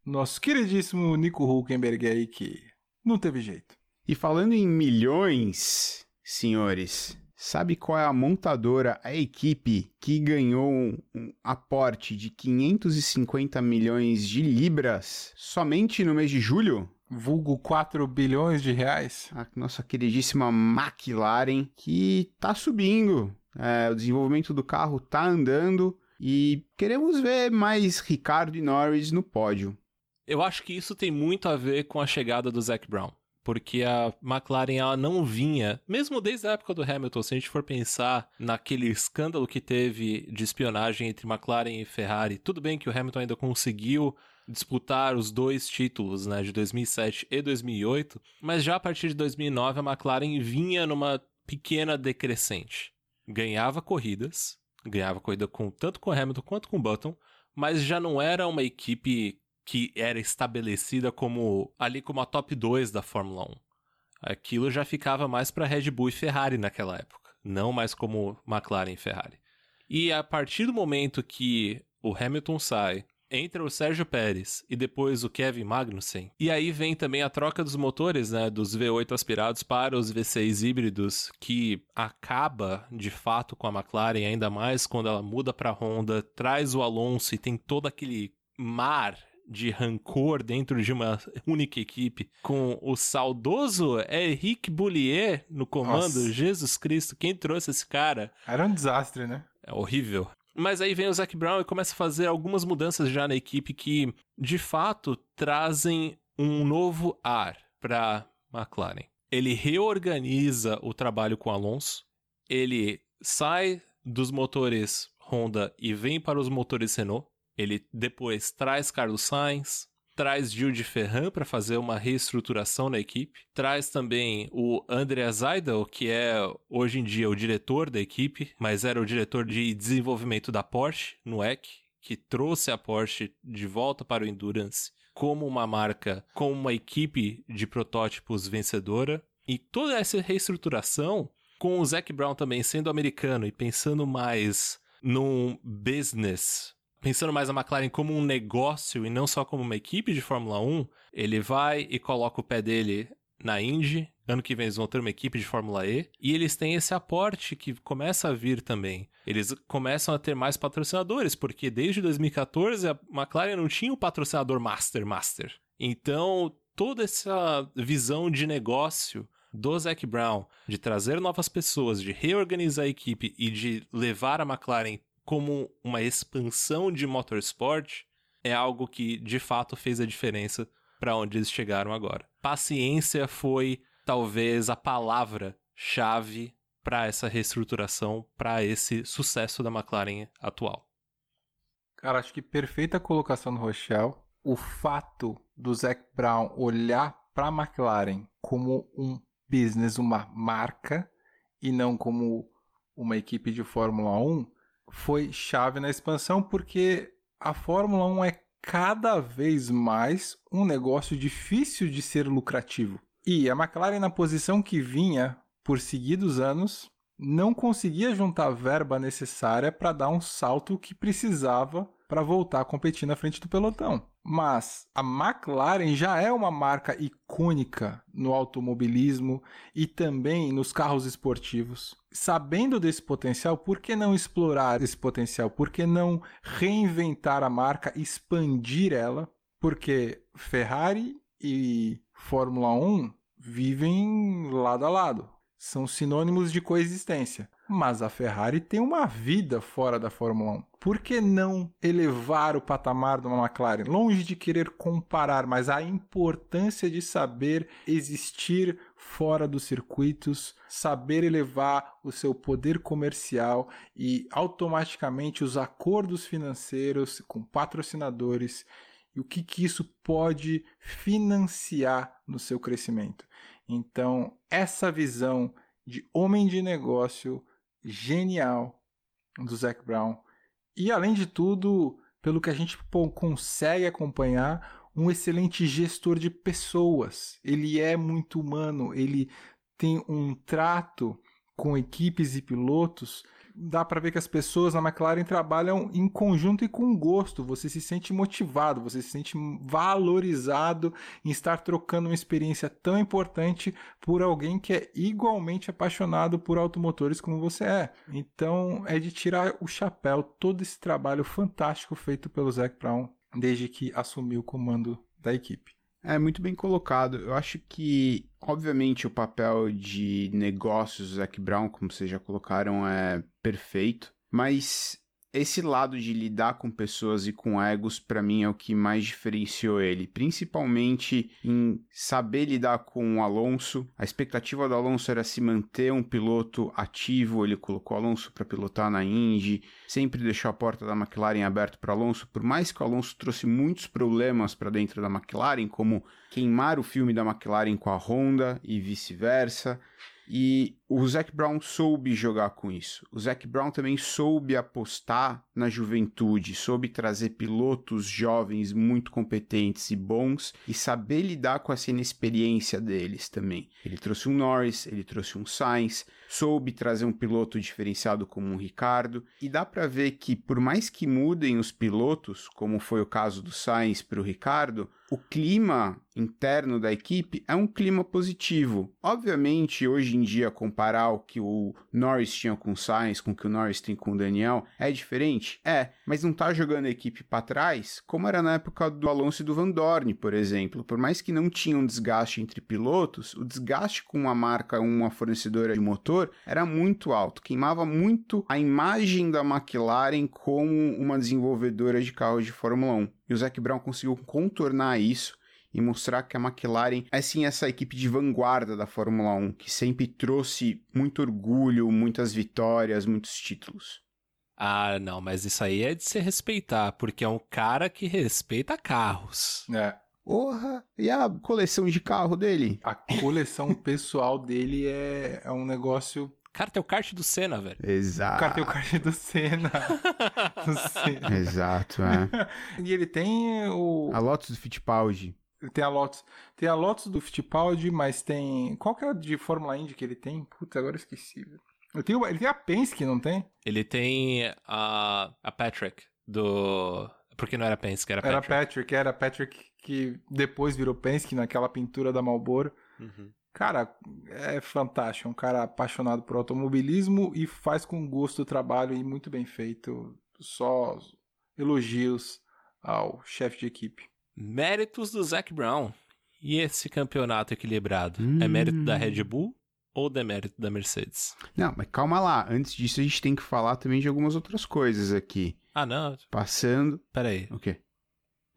nosso queridíssimo Nico Hulkenberg aí, que não teve jeito. E falando em milhões, senhores, sabe qual é a montadora, a equipe que ganhou um, um aporte de 550 milhões de libras somente no mês de julho? Vulgo 4 bilhões de reais. A nossa queridíssima McLaren, que tá subindo. É, o desenvolvimento do carro tá andando e queremos ver mais Ricardo e Norris no pódio. Eu acho que isso tem muito a ver com a chegada do Zac Brown. Porque a McLaren ela não vinha, mesmo desde a época do Hamilton, se a gente for pensar naquele escândalo que teve de espionagem entre McLaren e Ferrari, tudo bem que o Hamilton ainda conseguiu disputar os dois títulos, né, de 2007 e 2008, mas já a partir de 2009 a McLaren vinha numa pequena decrescente. Ganhava corridas, ganhava corrida com tanto com o Hamilton quanto com o Button, mas já não era uma equipe que era estabelecida como ali como a top 2 da Fórmula 1. Aquilo já ficava mais para Red Bull e Ferrari naquela época, não mais como McLaren e Ferrari. E a partir do momento que o Hamilton sai, entra o Sérgio Pérez e depois o Kevin Magnussen, e aí vem também a troca dos motores, né, dos V8 aspirados para os V6 híbridos, que acaba de fato com a McLaren, ainda mais quando ela muda para a Honda, traz o Alonso e tem todo aquele mar de rancor dentro de uma única equipe, com o saudoso Henrique Boulier no comando, Nossa. Jesus Cristo, quem trouxe esse cara? Era um desastre, né? É horrível. Mas aí vem o Zac Brown e começa a fazer algumas mudanças já na equipe que, de fato, trazem um novo ar para McLaren. Ele reorganiza o trabalho com Alonso, ele sai dos motores Honda e vem para os motores Renault. Ele depois traz Carlos Sainz, traz Gil de Ferran para fazer uma reestruturação na equipe, traz também o Andrea Zaidel, que é hoje em dia o diretor da equipe, mas era o diretor de desenvolvimento da Porsche no EC, que trouxe a Porsche de volta para o Endurance como uma marca, como uma equipe de protótipos vencedora. E toda essa reestruturação, com o Zac Brown também sendo americano e pensando mais num business pensando mais a McLaren como um negócio e não só como uma equipe de Fórmula 1, ele vai e coloca o pé dele na Indy. Ano que vem eles vão ter uma equipe de Fórmula E. E eles têm esse aporte que começa a vir também. Eles começam a ter mais patrocinadores, porque desde 2014 a McLaren não tinha o patrocinador Master Master. Então, toda essa visão de negócio do Zac Brown, de trazer novas pessoas, de reorganizar a equipe e de levar a McLaren como uma expansão de motorsport é algo que de fato fez a diferença para onde eles chegaram agora. Paciência foi talvez a palavra chave para essa reestruturação, para esse sucesso da McLaren atual. Cara, acho que perfeita colocação do Rochelle. O fato do Zac Brown olhar para a McLaren como um business, uma marca, e não como uma equipe de Fórmula 1, foi chave na expansão porque a Fórmula 1 é cada vez mais um negócio difícil de ser lucrativo. E a McLaren, na posição que vinha por seguidos anos, não conseguia juntar a verba necessária para dar um salto que precisava para voltar a competir na frente do pelotão. Mas a McLaren já é uma marca icônica no automobilismo e também nos carros esportivos. Sabendo desse potencial, por que não explorar esse potencial? Por que não reinventar a marca, expandir ela? Porque Ferrari e Fórmula 1 vivem lado a lado são sinônimos de coexistência. Mas a Ferrari tem uma vida fora da Fórmula 1. Por que não elevar o patamar de uma McLaren? Longe de querer comparar, mas a importância de saber existir fora dos circuitos, saber elevar o seu poder comercial e automaticamente os acordos financeiros com patrocinadores e o que, que isso pode financiar no seu crescimento. Então, essa visão de homem de negócio genial do Zac Brown. E além de tudo, pelo que a gente consegue acompanhar, um excelente gestor de pessoas. Ele é muito humano, ele tem um trato com equipes e pilotos dá para ver que as pessoas na McLaren trabalham em conjunto e com gosto. Você se sente motivado, você se sente valorizado em estar trocando uma experiência tão importante por alguém que é igualmente apaixonado por automotores como você é. Então é de tirar o chapéu todo esse trabalho fantástico feito pelo Zac Brown desde que assumiu o comando da equipe. É muito bem colocado. Eu acho que, obviamente, o papel de negócios do Zac Brown, como vocês já colocaram, é perfeito. Mas esse lado de lidar com pessoas e com egos, para mim, é o que mais diferenciou ele, principalmente em saber lidar com o Alonso. A expectativa do Alonso era se manter um piloto ativo, ele colocou o Alonso para pilotar na Indy, sempre deixou a porta da McLaren aberta para Alonso, por mais que o Alonso trouxe muitos problemas para dentro da McLaren, como queimar o filme da McLaren com a Honda e vice-versa. E o Zac Brown soube jogar com isso. O Zac Brown também soube apostar na juventude, soube trazer pilotos jovens muito competentes e bons e saber lidar com essa inexperiência deles também. Ele trouxe um Norris, ele trouxe um Sainz, soube trazer um piloto diferenciado como o Ricardo, e dá para ver que por mais que mudem os pilotos, como foi o caso do Sainz para o Ricardo, o clima interno da equipe é um clima positivo. Obviamente, hoje em dia, comparar o que o Norris tinha com o Sainz com o que o Norris tem com o Daniel é diferente? É, mas não tá jogando a equipe para trás, como era na época do Alonso e do Van Dorn, por exemplo. Por mais que não tinha um desgaste entre pilotos, o desgaste com uma marca, uma fornecedora de motor, era muito alto, queimava muito a imagem da McLaren como uma desenvolvedora de carros de Fórmula 1. E o Zac Brown conseguiu contornar isso e mostrar que a McLaren é sim essa equipe de vanguarda da Fórmula 1, que sempre trouxe muito orgulho, muitas vitórias, muitos títulos. Ah, não, mas isso aí é de se respeitar, porque é um cara que respeita carros. É. Porra, e a coleção de carro dele? A coleção pessoal dele é, é um negócio Cara, tem o kart do Senna, velho. Exato. O cara tem o kart do Senna. do Senna. Exato, é. E ele tem o. A Lotus do Fittipaldi. Tem a Lotus. Tem a Lotus do Fittipaldi, mas tem. Qual que é a de Fórmula Indy que ele tem? Puta, agora eu esqueci. velho. Eu tenho... Ele tem a Penske, não tem? Ele tem a, a Patrick do. Porque não era Penske, era Era Patrick. Patrick, era Patrick que depois virou Penske naquela pintura da Marlboro. Uhum. Cara, é fantástico. É um cara apaixonado por automobilismo e faz com gosto o trabalho e muito bem feito. Só elogios ao chefe de equipe. Méritos do Zac Brown. E esse campeonato equilibrado? É Hum. mérito da Red Bull ou demérito da Mercedes? Não, mas calma lá. Antes disso, a gente tem que falar também de algumas outras coisas aqui. Ah, não. Passando. Pera aí. O quê?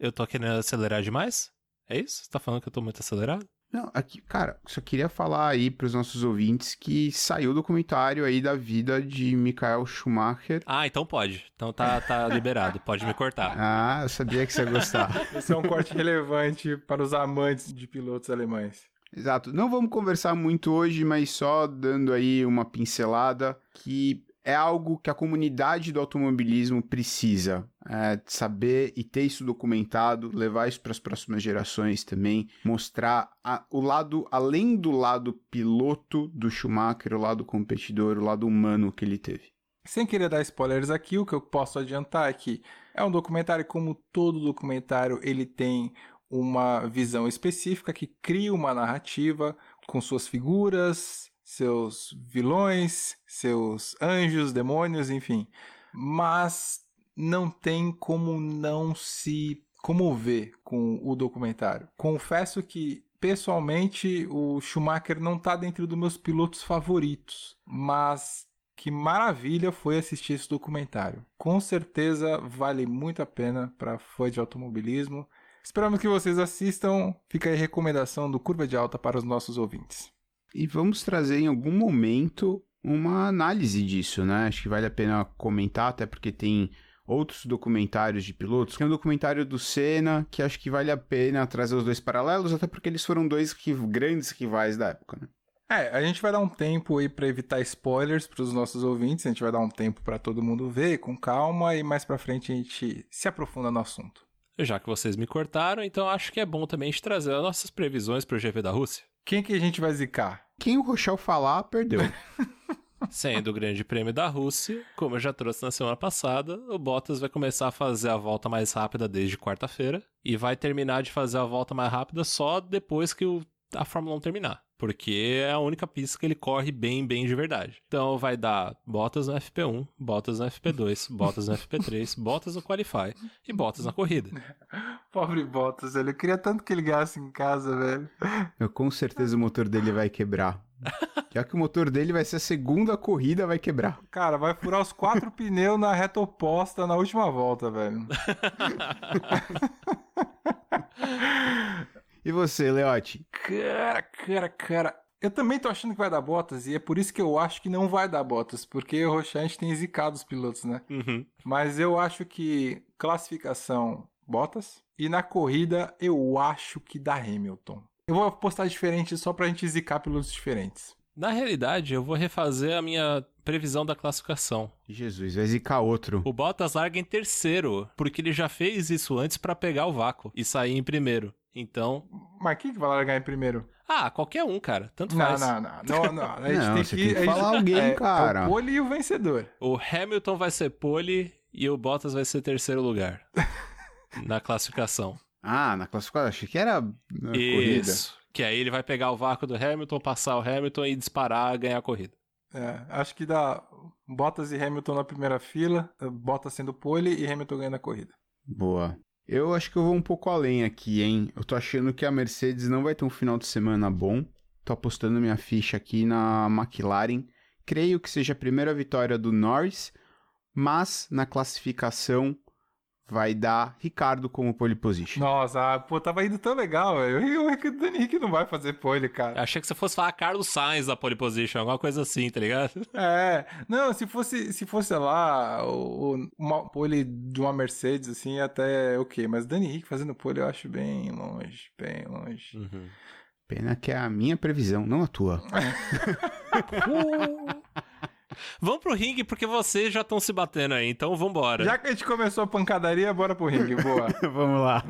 Eu tô querendo acelerar demais? É isso? Você tá falando que eu tô muito acelerado? Não, aqui, cara, só queria falar aí pros nossos ouvintes que saiu o documentário aí da vida de Michael Schumacher. Ah, então pode. Então tá, tá liberado. Pode me cortar. Ah, eu sabia que você ia gostar. Esse é um corte relevante para os amantes de pilotos alemães. Exato. Não vamos conversar muito hoje, mas só dando aí uma pincelada que é algo que a comunidade do automobilismo precisa é, saber e ter isso documentado, levar isso para as próximas gerações também, mostrar a- o lado, além do lado piloto do Schumacher, o lado competidor, o lado humano que ele teve. Sem querer dar spoilers aqui, o que eu posso adiantar é que é um documentário, como todo documentário, ele tem uma visão específica que cria uma narrativa com suas figuras, seus vilões, seus anjos, demônios, enfim. Mas não tem como não se comover com o documentário. Confesso que pessoalmente o Schumacher não está dentro dos meus pilotos favoritos, mas que maravilha foi assistir esse documentário. Com certeza vale muito a pena para fã de automobilismo. Esperamos que vocês assistam. Fica aí a recomendação do Curva de Alta para os nossos ouvintes. E vamos trazer em algum momento uma análise disso, né? Acho que vale a pena comentar, até porque tem outros documentários de pilotos. Tem um documentário do Senna, que acho que vale a pena trazer os dois paralelos, até porque eles foram dois grandes rivais da época, né? É, a gente vai dar um tempo aí para evitar spoilers para os nossos ouvintes. A gente vai dar um tempo para todo mundo ver com calma e mais para frente a gente se aprofunda no assunto. Já que vocês me cortaram, então acho que é bom também a gente trazer as nossas previsões pro GP da Rússia. Quem que a gente vai zicar? Quem o Rochelle falar, perdeu. Sendo o Grande Prêmio da Rússia, como eu já trouxe na semana passada, o Bottas vai começar a fazer a volta mais rápida desde quarta-feira e vai terminar de fazer a volta mais rápida só depois que o- a Fórmula 1 terminar. Porque é a única pista que ele corre bem, bem de verdade. Então vai dar Bottas no FP1, Bottas no FP2, Bottas no FP3, Bottas no Qualify e Bottas na corrida. Pobre Bottas, velho. Eu queria tanto que ele ganhasse em casa, velho. Eu, com certeza o motor dele vai quebrar. Já que o motor dele vai ser a segunda corrida, vai quebrar. Cara, vai furar os quatro pneus na reta oposta na última volta, velho. E você, Leote? Cara, cara, cara. Eu também tô achando que vai dar Bottas e é por isso que eu acho que não vai dar Bottas, porque o Rochante tem zicado os pilotos, né? Uhum. Mas eu acho que classificação Bottas e na corrida eu acho que dá Hamilton. Eu vou apostar diferente só pra gente zicar pilotos diferentes. Na realidade, eu vou refazer a minha previsão da classificação. Jesus, vai zicar outro. O Bottas larga em terceiro, porque ele já fez isso antes pra pegar o vácuo e sair em primeiro. Então. Mas quem que vai largar em primeiro? Ah, qualquer um, cara. Tanto Não, faz. não, não. não, não. A gente Não, tem você que, tem que a gente- falar alguém, é, cara. É o pole e o vencedor. O Hamilton vai ser pole e o Bottas vai ser terceiro lugar. na classificação. Ah, na classificação, achei que era na corrida. Isso. Que aí ele vai pegar o vácuo do Hamilton, passar o Hamilton e disparar, ganhar a corrida. É, acho que dá Bottas e Hamilton na primeira fila, Bottas sendo pole e Hamilton ganhando a corrida. Boa. Eu acho que eu vou um pouco além aqui, hein? Eu tô achando que a Mercedes não vai ter um final de semana bom. Tô apostando minha ficha aqui na McLaren. Creio que seja a primeira vitória do Norris, mas na classificação vai dar Ricardo como pole position. Nossa, ah, pô, tava indo tão legal, velho. O Dani Rick não vai fazer pole, cara. Achei que você fosse falar Carlos Sainz da pole position, alguma coisa assim, tá ligado? É, não, se fosse, se fosse lá o, uma pole de uma Mercedes, assim, até ok. Mas Dani Rick fazendo pole eu acho bem longe, bem longe. Uhum. Pena que é a minha previsão, não a tua. Vamos pro ringue porque vocês já estão se batendo aí, então vambora. Já que a gente começou a pancadaria, bora pro ringue, boa. Vamos lá.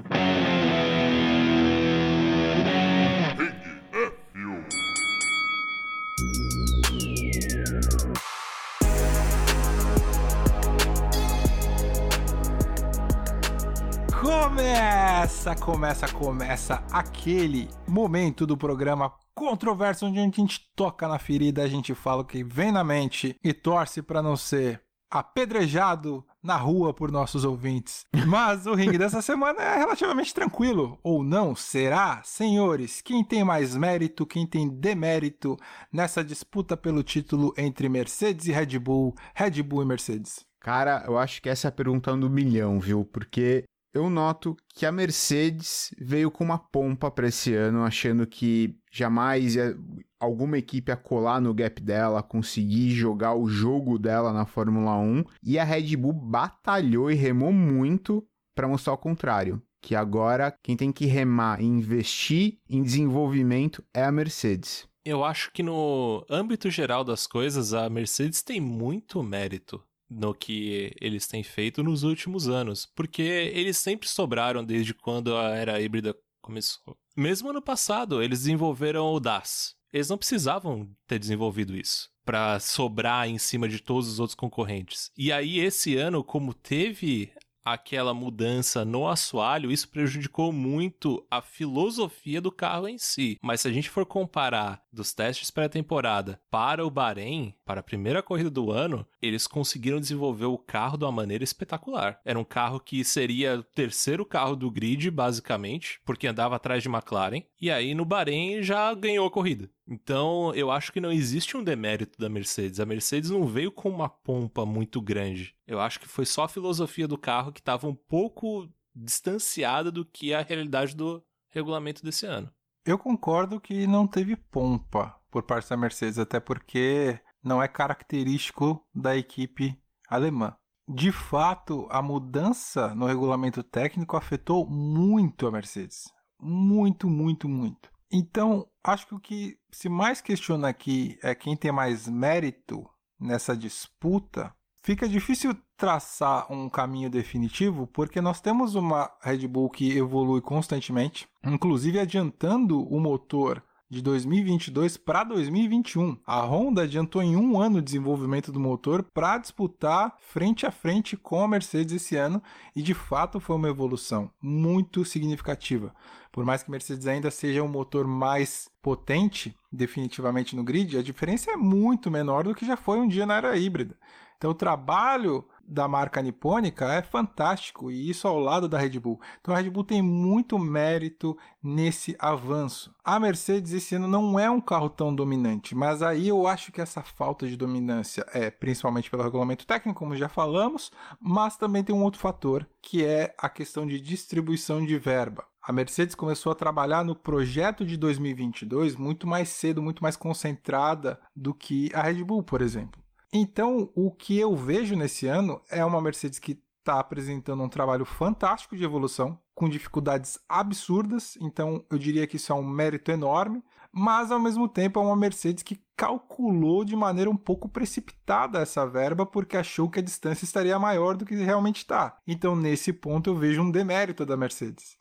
Começa, começa, começa aquele momento do programa controverso onde a gente toca na ferida, a gente fala o que vem na mente e torce para não ser apedrejado na rua por nossos ouvintes. Mas o ringue dessa semana é relativamente tranquilo, ou não? Será? Senhores, quem tem mais mérito, quem tem demérito nessa disputa pelo título entre Mercedes e Red Bull, Red Bull e Mercedes? Cara, eu acho que essa é a pergunta do milhão, viu? Porque eu noto que a Mercedes veio com uma pompa para esse ano, achando que jamais ia- alguma equipe ia colar no gap dela, conseguir jogar o jogo dela na Fórmula 1, e a Red Bull batalhou e remou muito para mostrar o contrário. Que agora quem tem que remar e investir em desenvolvimento é a Mercedes. Eu acho que no âmbito geral das coisas, a Mercedes tem muito mérito no que eles têm feito nos últimos anos, porque eles sempre sobraram desde quando a era híbrida começou. Mesmo ano passado, eles desenvolveram o DAS. Eles não precisavam ter desenvolvido isso para sobrar em cima de todos os outros concorrentes. E aí esse ano, como teve aquela mudança no assoalho, isso prejudicou muito a filosofia do carro em si. Mas se a gente for comparar dos testes pré-temporada para o Bahrein, para a primeira corrida do ano, eles conseguiram desenvolver o carro de uma maneira espetacular. Era um carro que seria o terceiro carro do grid, basicamente, porque andava atrás de McLaren, e aí no Bahrein já ganhou a corrida. Então, eu acho que não existe um demérito da Mercedes. A Mercedes não veio com uma pompa muito grande. Eu acho que foi só a filosofia do carro que estava um pouco distanciada do que é a realidade do regulamento desse ano. Eu concordo que não teve pompa por parte da Mercedes, até porque não é característico da equipe alemã. De fato, a mudança no regulamento técnico afetou muito a Mercedes. Muito, muito, muito. Então, acho que o que se mais questiona aqui é quem tem mais mérito nessa disputa. Fica difícil traçar um caminho definitivo, porque nós temos uma Red Bull que evolui constantemente, inclusive adiantando o motor de 2022 para 2021. A Honda adiantou em um ano o desenvolvimento do motor para disputar frente a frente com a Mercedes esse ano, e de fato foi uma evolução muito significativa. Por mais que a Mercedes ainda seja um motor mais potente, definitivamente no grid, a diferença é muito menor do que já foi um dia na era híbrida. Então, o trabalho da marca nipônica é fantástico e isso ao lado da Red Bull. Então, a Red Bull tem muito mérito nesse avanço. A Mercedes esse ano não é um carro tão dominante, mas aí eu acho que essa falta de dominância é principalmente pelo regulamento técnico, como já falamos, mas também tem um outro fator que é a questão de distribuição de verba. A Mercedes começou a trabalhar no projeto de 2022 muito mais cedo, muito mais concentrada do que a Red Bull, por exemplo. Então, o que eu vejo nesse ano é uma Mercedes que está apresentando um trabalho fantástico de evolução, com dificuldades absurdas, então eu diria que isso é um mérito enorme, mas ao mesmo tempo é uma Mercedes que calculou de maneira um pouco precipitada essa verba porque achou que a distância estaria maior do que realmente está. Então, nesse ponto, eu vejo um demérito da Mercedes.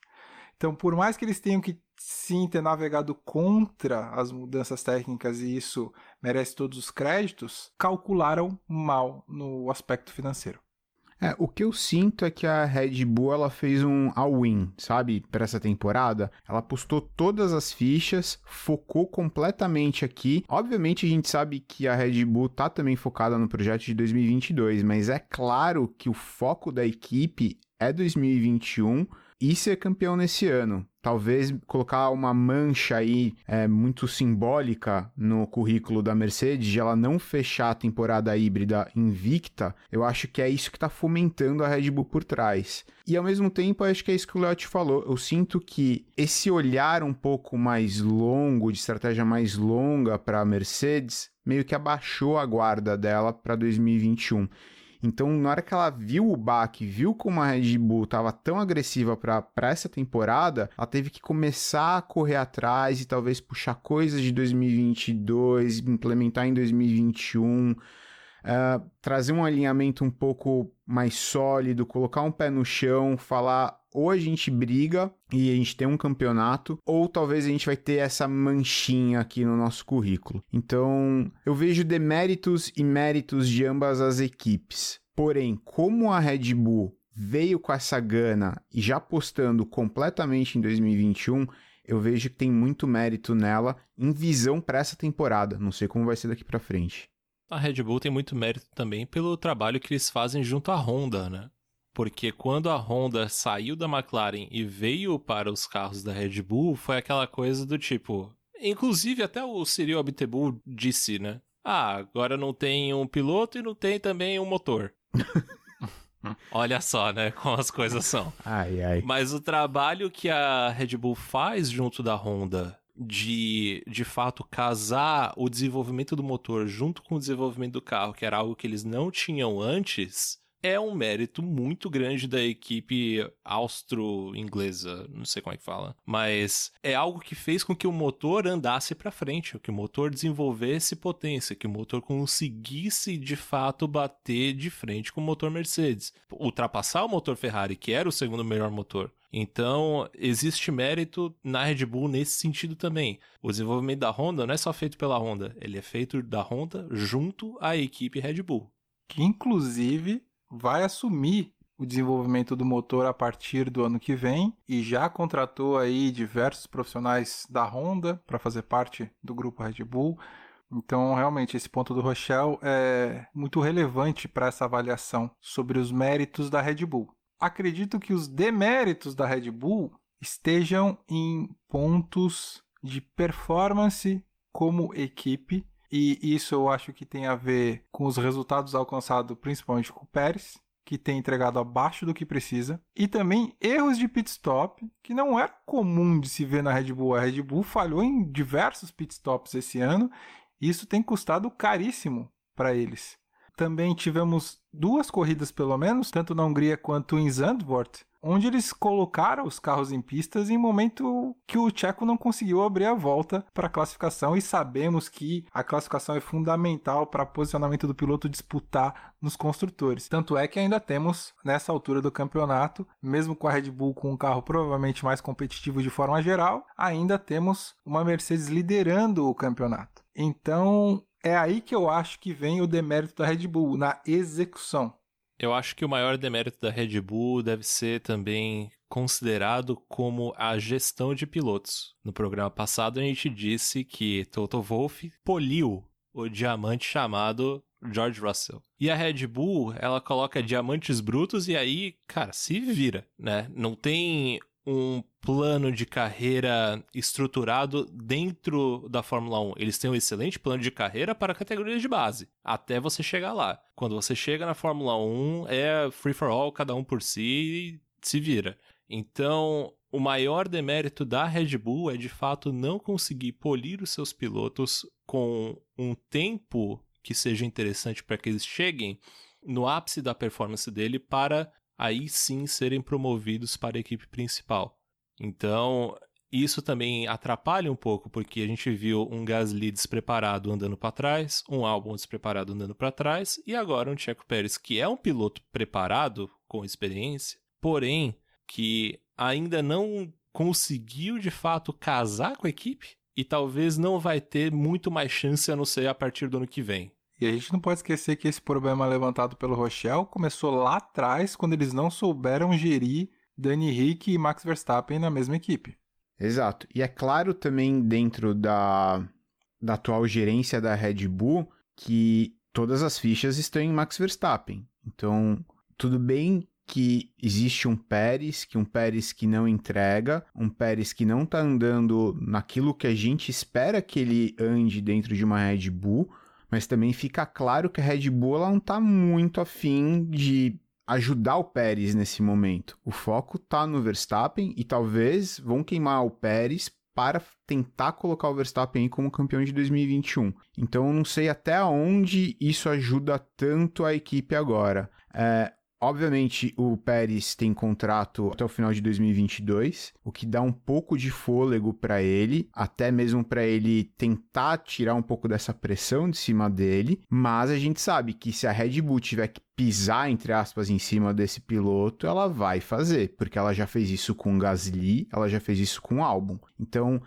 Então, por mais que eles tenham que sim ter navegado contra as mudanças técnicas e isso merece todos os créditos, calcularam mal no aspecto financeiro. É, o que eu sinto é que a Red Bull ela fez um all-in, sabe, para essa temporada. Ela postou todas as fichas, focou completamente aqui. Obviamente a gente sabe que a Red Bull tá também focada no projeto de 2022, mas é claro que o foco da equipe é 2021 e ser campeão nesse ano. Talvez colocar uma mancha aí é, muito simbólica no currículo da Mercedes, de ela não fechar a temporada híbrida invicta, eu acho que é isso que está fomentando a Red Bull por trás. E ao mesmo tempo, acho que é isso que o Leotti falou. Eu sinto que esse olhar um pouco mais longo, de estratégia mais longa para a Mercedes, meio que abaixou a guarda dela para 2021. Então, na hora que ela viu o baque, viu como a Red Bull estava tão agressiva para essa temporada, ela teve que começar a correr atrás e talvez puxar coisas de 2022, implementar em 2021. Uh, trazer um alinhamento um pouco mais sólido, colocar um pé no chão, falar ou a gente briga e a gente tem um campeonato, ou talvez a gente vai ter essa manchinha aqui no nosso currículo. Então, eu vejo deméritos e méritos de ambas as equipes. Porém, como a Red Bull veio com essa gana e já postando completamente em 2021, eu vejo que tem muito mérito nela em visão para essa temporada. Não sei como vai ser daqui para frente a Red Bull tem muito mérito também pelo trabalho que eles fazem junto à Honda, né? Porque quando a Honda saiu da McLaren e veio para os carros da Red Bull, foi aquela coisa do tipo. Inclusive, até o Cyril Abiteboul disse, né? Ah, agora não tem um piloto e não tem também um motor. Olha só, né? Como as coisas são. Ai, ai. Mas o trabalho que a Red Bull faz junto da Honda de de fato casar o desenvolvimento do motor junto com o desenvolvimento do carro, que era algo que eles não tinham antes, é um mérito muito grande da equipe austro-inglesa, não sei como é que fala, mas é algo que fez com que o motor andasse para frente, que o motor desenvolvesse potência, que o motor conseguisse de fato bater de frente com o motor Mercedes, ultrapassar o motor Ferrari, que era o segundo melhor motor. Então, existe mérito na Red Bull nesse sentido também. O desenvolvimento da Honda não é só feito pela Honda, ele é feito da Honda junto à equipe Red Bull. Que inclusive vai assumir o desenvolvimento do motor a partir do ano que vem e já contratou aí diversos profissionais da Honda para fazer parte do grupo Red Bull. Então, realmente, esse ponto do Rochelle é muito relevante para essa avaliação sobre os méritos da Red Bull. Acredito que os deméritos da Red Bull estejam em pontos de performance como equipe e isso eu acho que tem a ver com os resultados alcançados principalmente com o Pérez, que tem entregado abaixo do que precisa, e também erros de pit stop, que não é comum de se ver na Red Bull. A Red Bull falhou em diversos pit stops esse ano, e isso tem custado caríssimo para eles. Também tivemos duas corridas, pelo menos, tanto na Hungria quanto em Zandvoort, onde eles colocaram os carros em pistas em momento que o Tcheco não conseguiu abrir a volta para a classificação e sabemos que a classificação é fundamental para posicionamento do piloto disputar nos construtores. Tanto é que ainda temos nessa altura do campeonato, mesmo com a Red Bull com um carro provavelmente mais competitivo de forma geral, ainda temos uma Mercedes liderando o campeonato. Então, é aí que eu acho que vem o demérito da Red Bull, na execução. Eu acho que o maior demérito da Red Bull deve ser também considerado como a gestão de pilotos. No programa passado a gente disse que Toto Wolff poliu o diamante chamado George Russell. E a Red Bull, ela coloca diamantes brutos e aí, cara, se vira, né? Não tem um plano de carreira estruturado dentro da Fórmula 1. Eles têm um excelente plano de carreira para categorias de base, até você chegar lá. Quando você chega na Fórmula 1, é free for all, cada um por si e se vira. Então, o maior demérito da Red Bull é de fato não conseguir polir os seus pilotos com um tempo que seja interessante para que eles cheguem no ápice da performance dele para aí sim serem promovidos para a equipe principal. Então, isso também atrapalha um pouco, porque a gente viu um Gasly despreparado andando para trás, um Albon despreparado andando para trás, e agora um Checo Pérez, que é um piloto preparado, com experiência, porém que ainda não conseguiu de fato casar com a equipe e talvez não vai ter muito mais chance a não ser a partir do ano que vem. E a gente não pode esquecer que esse problema levantado pelo Rochelle começou lá atrás, quando eles não souberam gerir Dani Rick e Max Verstappen na mesma equipe. Exato. E é claro também dentro da, da atual gerência da Red Bull que todas as fichas estão em Max Verstappen. Então, tudo bem que existe um Pérez, que um Pérez que não entrega, um Pérez que não está andando naquilo que a gente espera que ele ande dentro de uma Red Bull, mas também fica claro que a Red Bull não está muito afim de ajudar o Pérez nesse momento. O foco está no Verstappen e talvez vão queimar o Pérez para tentar colocar o Verstappen como campeão de 2021. Então eu não sei até onde isso ajuda tanto a equipe agora. É, Obviamente, o Pérez tem contrato até o final de 2022, o que dá um pouco de fôlego para ele, até mesmo para ele tentar tirar um pouco dessa pressão de cima dele. Mas a gente sabe que se a Red Bull tiver que pisar, entre aspas, em cima desse piloto, ela vai fazer, porque ela já fez isso com o Gasly, ela já fez isso com o Albon. Então,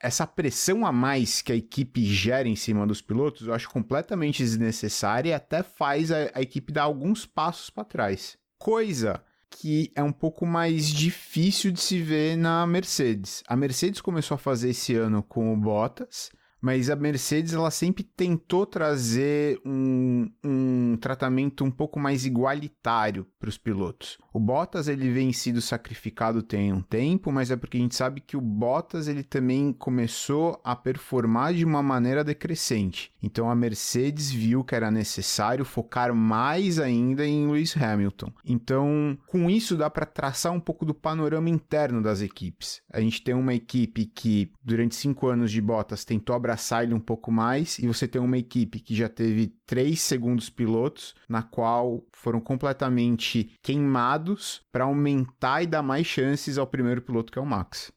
essa pressão a mais que a equipe gera em cima dos pilotos, eu acho completamente desnecessária e até faz a, a equipe dar alguns passos para trás. Coisa que é um pouco mais difícil de se ver na Mercedes. A Mercedes começou a fazer esse ano com o Bottas, mas a Mercedes ela sempre tentou trazer um, um tratamento um pouco mais igualitário para os pilotos. O Bottas ele vem sido sacrificado tem um tempo, mas é porque a gente sabe que o Bottas ele também começou a performar de uma maneira decrescente. Então a Mercedes viu que era necessário focar mais ainda em Lewis Hamilton. Então, com isso dá para traçar um pouco do panorama interno das equipes. A gente tem uma equipe que durante cinco anos de Bottas tentou abraçar ele um pouco mais e você tem uma equipe que já teve três segundos pilotos, na qual foram completamente queimados para aumentar e dar mais chances ao primeiro piloto que é o Max.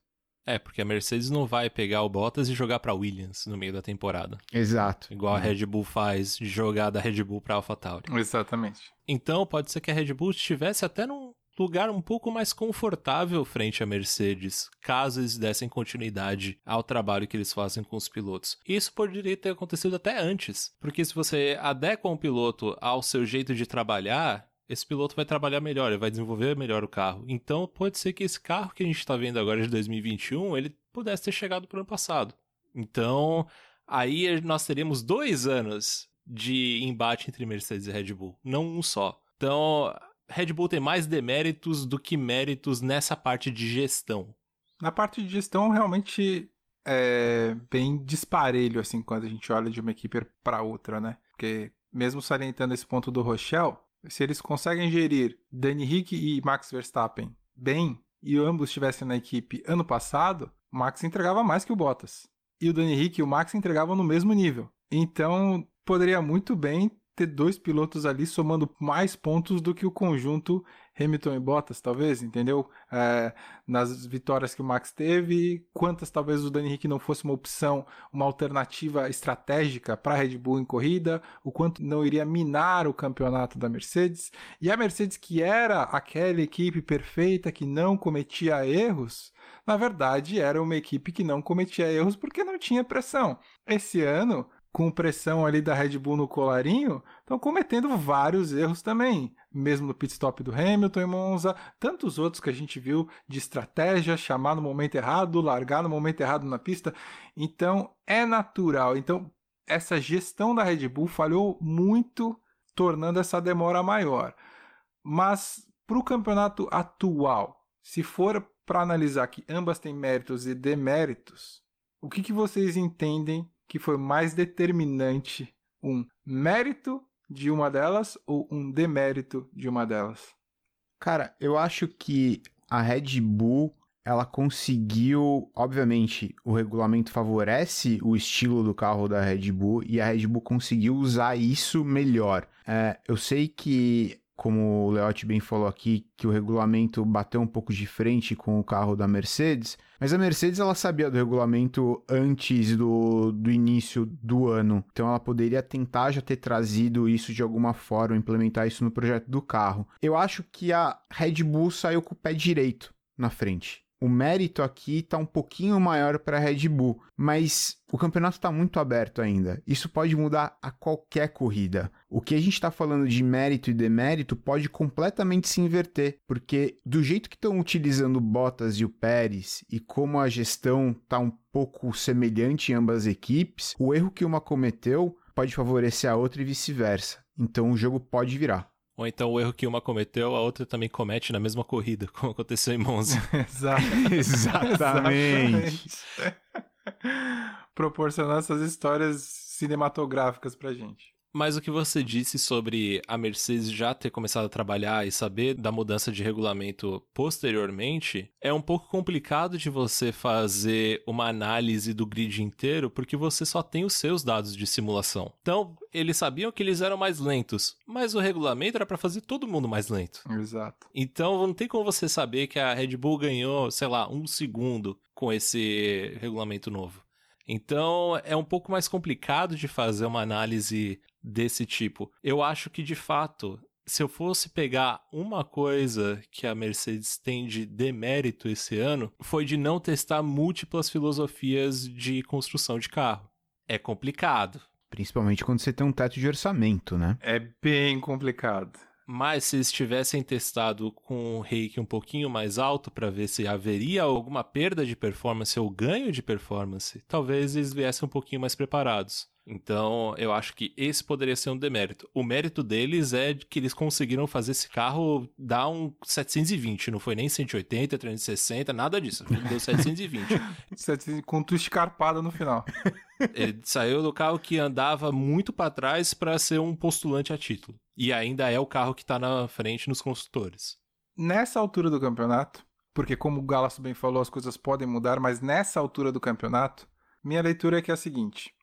É, porque a Mercedes não vai pegar o Bottas e jogar para Williams no meio da temporada. Exato. Igual a Red Bull faz de jogar da Red Bull para AlphaTauri. Exatamente. Então, pode ser que a Red Bull estivesse até num lugar um pouco mais confortável frente à Mercedes, caso eles dessem continuidade ao trabalho que eles fazem com os pilotos. Isso poderia ter acontecido até antes, porque se você adequa um piloto ao seu jeito de trabalhar, esse piloto vai trabalhar melhor, ele vai desenvolver melhor o carro. Então pode ser que esse carro que a gente está vendo agora de 2021, ele pudesse ter chegado para o ano passado. Então, aí nós teríamos dois anos de embate entre Mercedes e Red Bull, não um só. Então, Red Bull tem mais deméritos do que méritos nessa parte de gestão. Na parte de gestão, realmente é bem disparelho, assim, quando a gente olha de uma equipe para outra, né? Porque, mesmo salientando esse ponto do Rochelle, se eles conseguem gerir Danny Rick e Max Verstappen bem, e ambos estivessem na equipe ano passado, o Max entregava mais que o Bottas. E o Danny Rick e o Max entregavam no mesmo nível. Então, poderia muito bem ter dois pilotos ali somando mais pontos do que o conjunto Hamilton e Bottas, talvez, entendeu? É, nas vitórias que o Max teve, quantas talvez o Dani Rick não fosse uma opção, uma alternativa estratégica para a Red Bull em corrida, o quanto não iria minar o campeonato da Mercedes. E a Mercedes, que era aquela equipe perfeita que não cometia erros, na verdade era uma equipe que não cometia erros porque não tinha pressão. Esse ano com pressão ali da Red Bull no colarinho, estão cometendo vários erros também. Mesmo no pit stop do Hamilton e Monza, tantos outros que a gente viu de estratégia, chamar no momento errado, largar no momento errado na pista. Então, é natural. Então, essa gestão da Red Bull falhou muito, tornando essa demora maior. Mas, para o campeonato atual, se for para analisar que ambas têm méritos e deméritos, o que, que vocês entendem que foi mais determinante? Um mérito de uma delas ou um demérito de uma delas? Cara, eu acho que a Red Bull ela conseguiu, obviamente, o regulamento favorece o estilo do carro da Red Bull e a Red Bull conseguiu usar isso melhor. É, eu sei que como o Leotti bem falou aqui, que o regulamento bateu um pouco de frente com o carro da Mercedes, mas a Mercedes ela sabia do regulamento antes do, do início do ano, então ela poderia tentar já ter trazido isso de alguma forma, implementar isso no projeto do carro. Eu acho que a Red Bull saiu com o pé direito na frente. O mérito aqui está um pouquinho maior para a Red Bull, mas o campeonato está muito aberto ainda. Isso pode mudar a qualquer corrida. O que a gente está falando de mérito e demérito pode completamente se inverter, porque do jeito que estão utilizando o Bottas e o Pérez e como a gestão está um pouco semelhante em ambas as equipes, o erro que uma cometeu pode favorecer a outra e vice-versa. Então o jogo pode virar. Ou então o erro que uma cometeu, a outra também comete na mesma corrida, como aconteceu em Monza. Exatamente. Proporcionar essas histórias cinematográficas pra gente. Mas o que você disse sobre a Mercedes já ter começado a trabalhar e saber da mudança de regulamento posteriormente, é um pouco complicado de você fazer uma análise do grid inteiro, porque você só tem os seus dados de simulação. Então, eles sabiam que eles eram mais lentos, mas o regulamento era para fazer todo mundo mais lento. Exato. Então, não tem como você saber que a Red Bull ganhou, sei lá, um segundo com esse regulamento novo. Então, é um pouco mais complicado de fazer uma análise desse tipo. Eu acho que, de fato, se eu fosse pegar uma coisa que a Mercedes tem de demérito esse ano, foi de não testar múltiplas filosofias de construção de carro. É complicado. Principalmente quando você tem um teto de orçamento, né? É bem complicado. Mas se eles tivessem testado com um reiki um pouquinho mais alto para ver se haveria alguma perda de performance ou ganho de performance, talvez eles viessem um pouquinho mais preparados. Então, eu acho que esse poderia ser um demérito. O mérito deles é que eles conseguiram fazer esse carro dar um 720, não foi nem 180, 360, nada disso. Deu 720. Com twist carpada no final. Ele saiu do carro que andava muito para trás para ser um postulante a título. E ainda é o carro que está na frente nos construtores. Nessa altura do campeonato, porque como o Galasso bem falou, as coisas podem mudar, mas nessa altura do campeonato, minha leitura é que é a seguinte: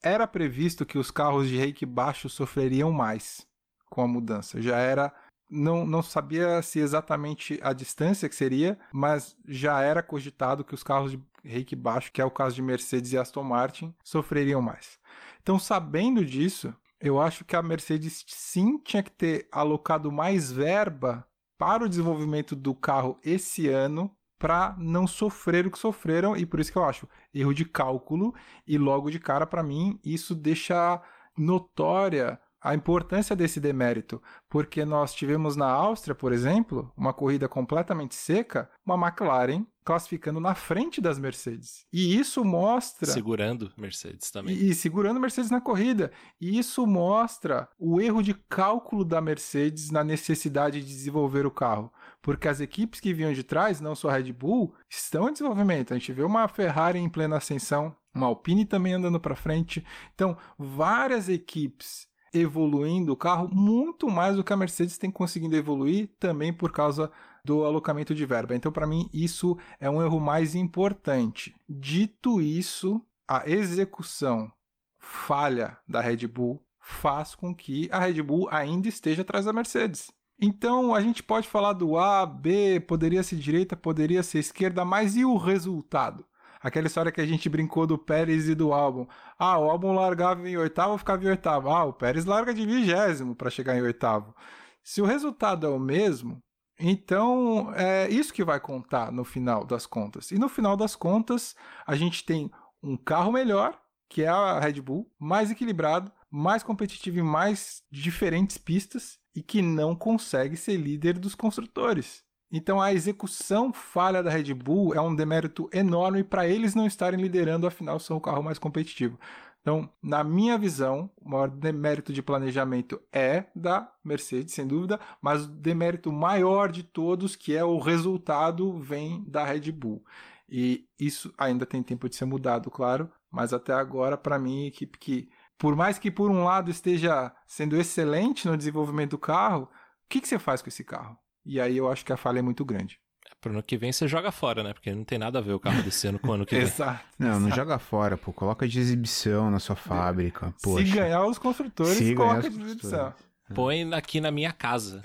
era previsto que os carros de reiki baixo sofreriam mais com a mudança. Já era. Não, não sabia se exatamente a distância que seria, mas já era cogitado que os carros de reiki baixo, que é o caso de Mercedes e Aston Martin, sofreriam mais. Então, sabendo disso, eu acho que a Mercedes sim tinha que ter alocado mais verba para o desenvolvimento do carro esse ano para não sofrer o que sofreram. E por isso que eu acho erro de cálculo. E logo de cara para mim isso deixa notória a importância desse demérito, porque nós tivemos na Áustria, por exemplo, uma corrida completamente seca, uma McLaren classificando na frente das Mercedes. E isso mostra. Segurando Mercedes também. E, e, segurando Mercedes na corrida. E isso mostra o erro de cálculo da Mercedes na necessidade de desenvolver o carro. Porque as equipes que vinham de trás, não só a Red Bull, estão em desenvolvimento. A gente vê uma Ferrari em plena ascensão, uma Alpine também andando para frente. Então, várias equipes evoluindo o carro muito mais do que a Mercedes tem conseguido evoluir, também por causa do alocamento de verba. Então, para mim, isso é um erro mais importante. Dito isso, a execução falha da Red Bull faz com que a Red Bull ainda esteja atrás da Mercedes. Então a gente pode falar do A, B, poderia ser direita, poderia ser esquerda, mas e o resultado? Aquela história que a gente brincou do Pérez e do álbum. Ah, o álbum largava em oitavo, ficava em oitavo. Ah, o Pérez larga de vigésimo para chegar em oitavo. Se o resultado é o mesmo, então é isso que vai contar no final das contas. E no final das contas, a gente tem um carro melhor, que é a Red Bull, mais equilibrado, mais competitivo em mais diferentes pistas e que não consegue ser líder dos construtores. Então a execução falha da Red Bull é um demérito enorme para eles não estarem liderando, afinal são o carro mais competitivo. Então, na minha visão, o maior demérito de planejamento é da Mercedes, sem dúvida, mas o demérito maior de todos, que é o resultado, vem da Red Bull. E isso ainda tem tempo de ser mudado, claro, mas até agora, para mim, a equipe que, por mais que por um lado esteja sendo excelente no desenvolvimento do carro, o que, que você faz com esse carro? E aí eu acho que a falha é muito grande. Pro ano que vem você joga fora, né? Porque não tem nada a ver o carro desse ano com o ano que vem. exato. Não, exato. não joga fora, pô. Coloca de exibição na sua fábrica. Poxa. Se ganhar os construtores, Se coloca de exibição. Põe aqui na minha casa.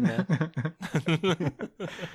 né?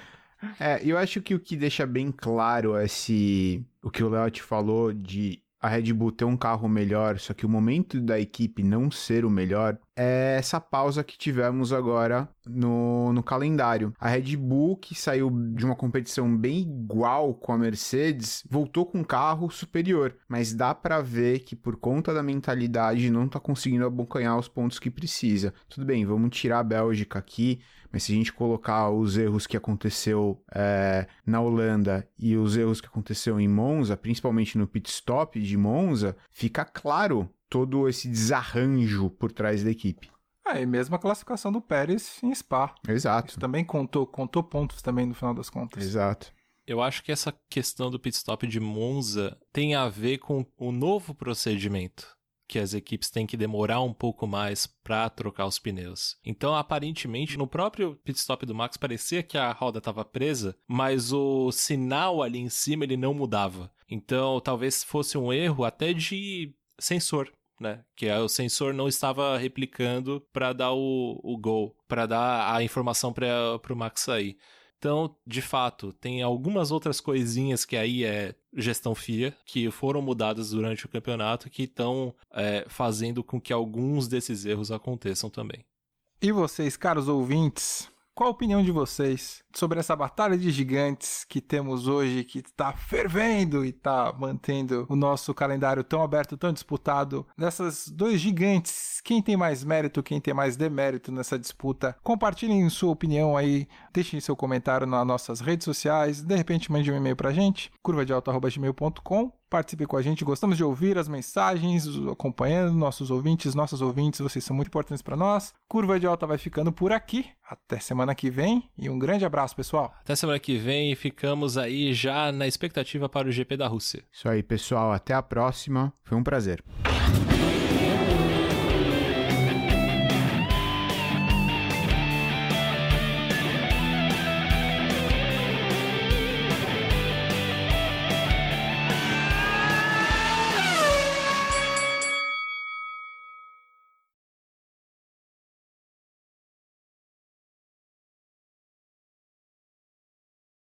É, eu acho que o que deixa bem claro esse. O que o Léo te falou de a Red Bull ter um carro melhor, só que o momento da equipe não ser o melhor, é essa pausa que tivemos agora no, no calendário. A Red Bull, que saiu de uma competição bem igual com a Mercedes, voltou com um carro superior, mas dá para ver que por conta da mentalidade não tá conseguindo abocanhar os pontos que precisa. Tudo bem, vamos tirar a Bélgica aqui, mas se a gente colocar os erros que aconteceu é, na Holanda e os erros que aconteceu em Monza, principalmente no pit stop de Monza, fica claro todo esse desarranjo por trás da equipe. É, e mesmo a classificação do Pérez em Spa. Exato. Isso também contou, contou pontos também no final das contas. Exato. Eu acho que essa questão do pit stop de Monza tem a ver com o novo procedimento que as equipes têm que demorar um pouco mais para trocar os pneus. Então, aparentemente, no próprio pit stop do Max parecia que a roda estava presa, mas o sinal ali em cima ele não mudava. Então, talvez fosse um erro até de sensor né? Que é, o sensor não estava replicando para dar o, o gol, para dar a informação para o Max sair. Então, de fato, tem algumas outras coisinhas que aí é gestão FIA, que foram mudadas durante o campeonato, que estão é, fazendo com que alguns desses erros aconteçam também. E vocês, caros ouvintes, qual a opinião de vocês sobre essa batalha de gigantes que temos hoje, que está fervendo e está mantendo o nosso calendário tão aberto, tão disputado? Dessas dois gigantes, quem tem mais mérito, quem tem mais demérito nessa disputa? Compartilhem sua opinião aí, deixem seu comentário nas nossas redes sociais, de repente mande um e-mail pra gente, curvadealta.gmail.com participe com a gente. Gostamos de ouvir as mensagens, acompanhando nossos ouvintes, nossos ouvintes, vocês são muito importantes para nós. Curva de Alta vai ficando por aqui. Até semana que vem e um grande abraço, pessoal. Até semana que vem e ficamos aí já na expectativa para o GP da Rússia. Isso aí, pessoal. Até a próxima. Foi um prazer.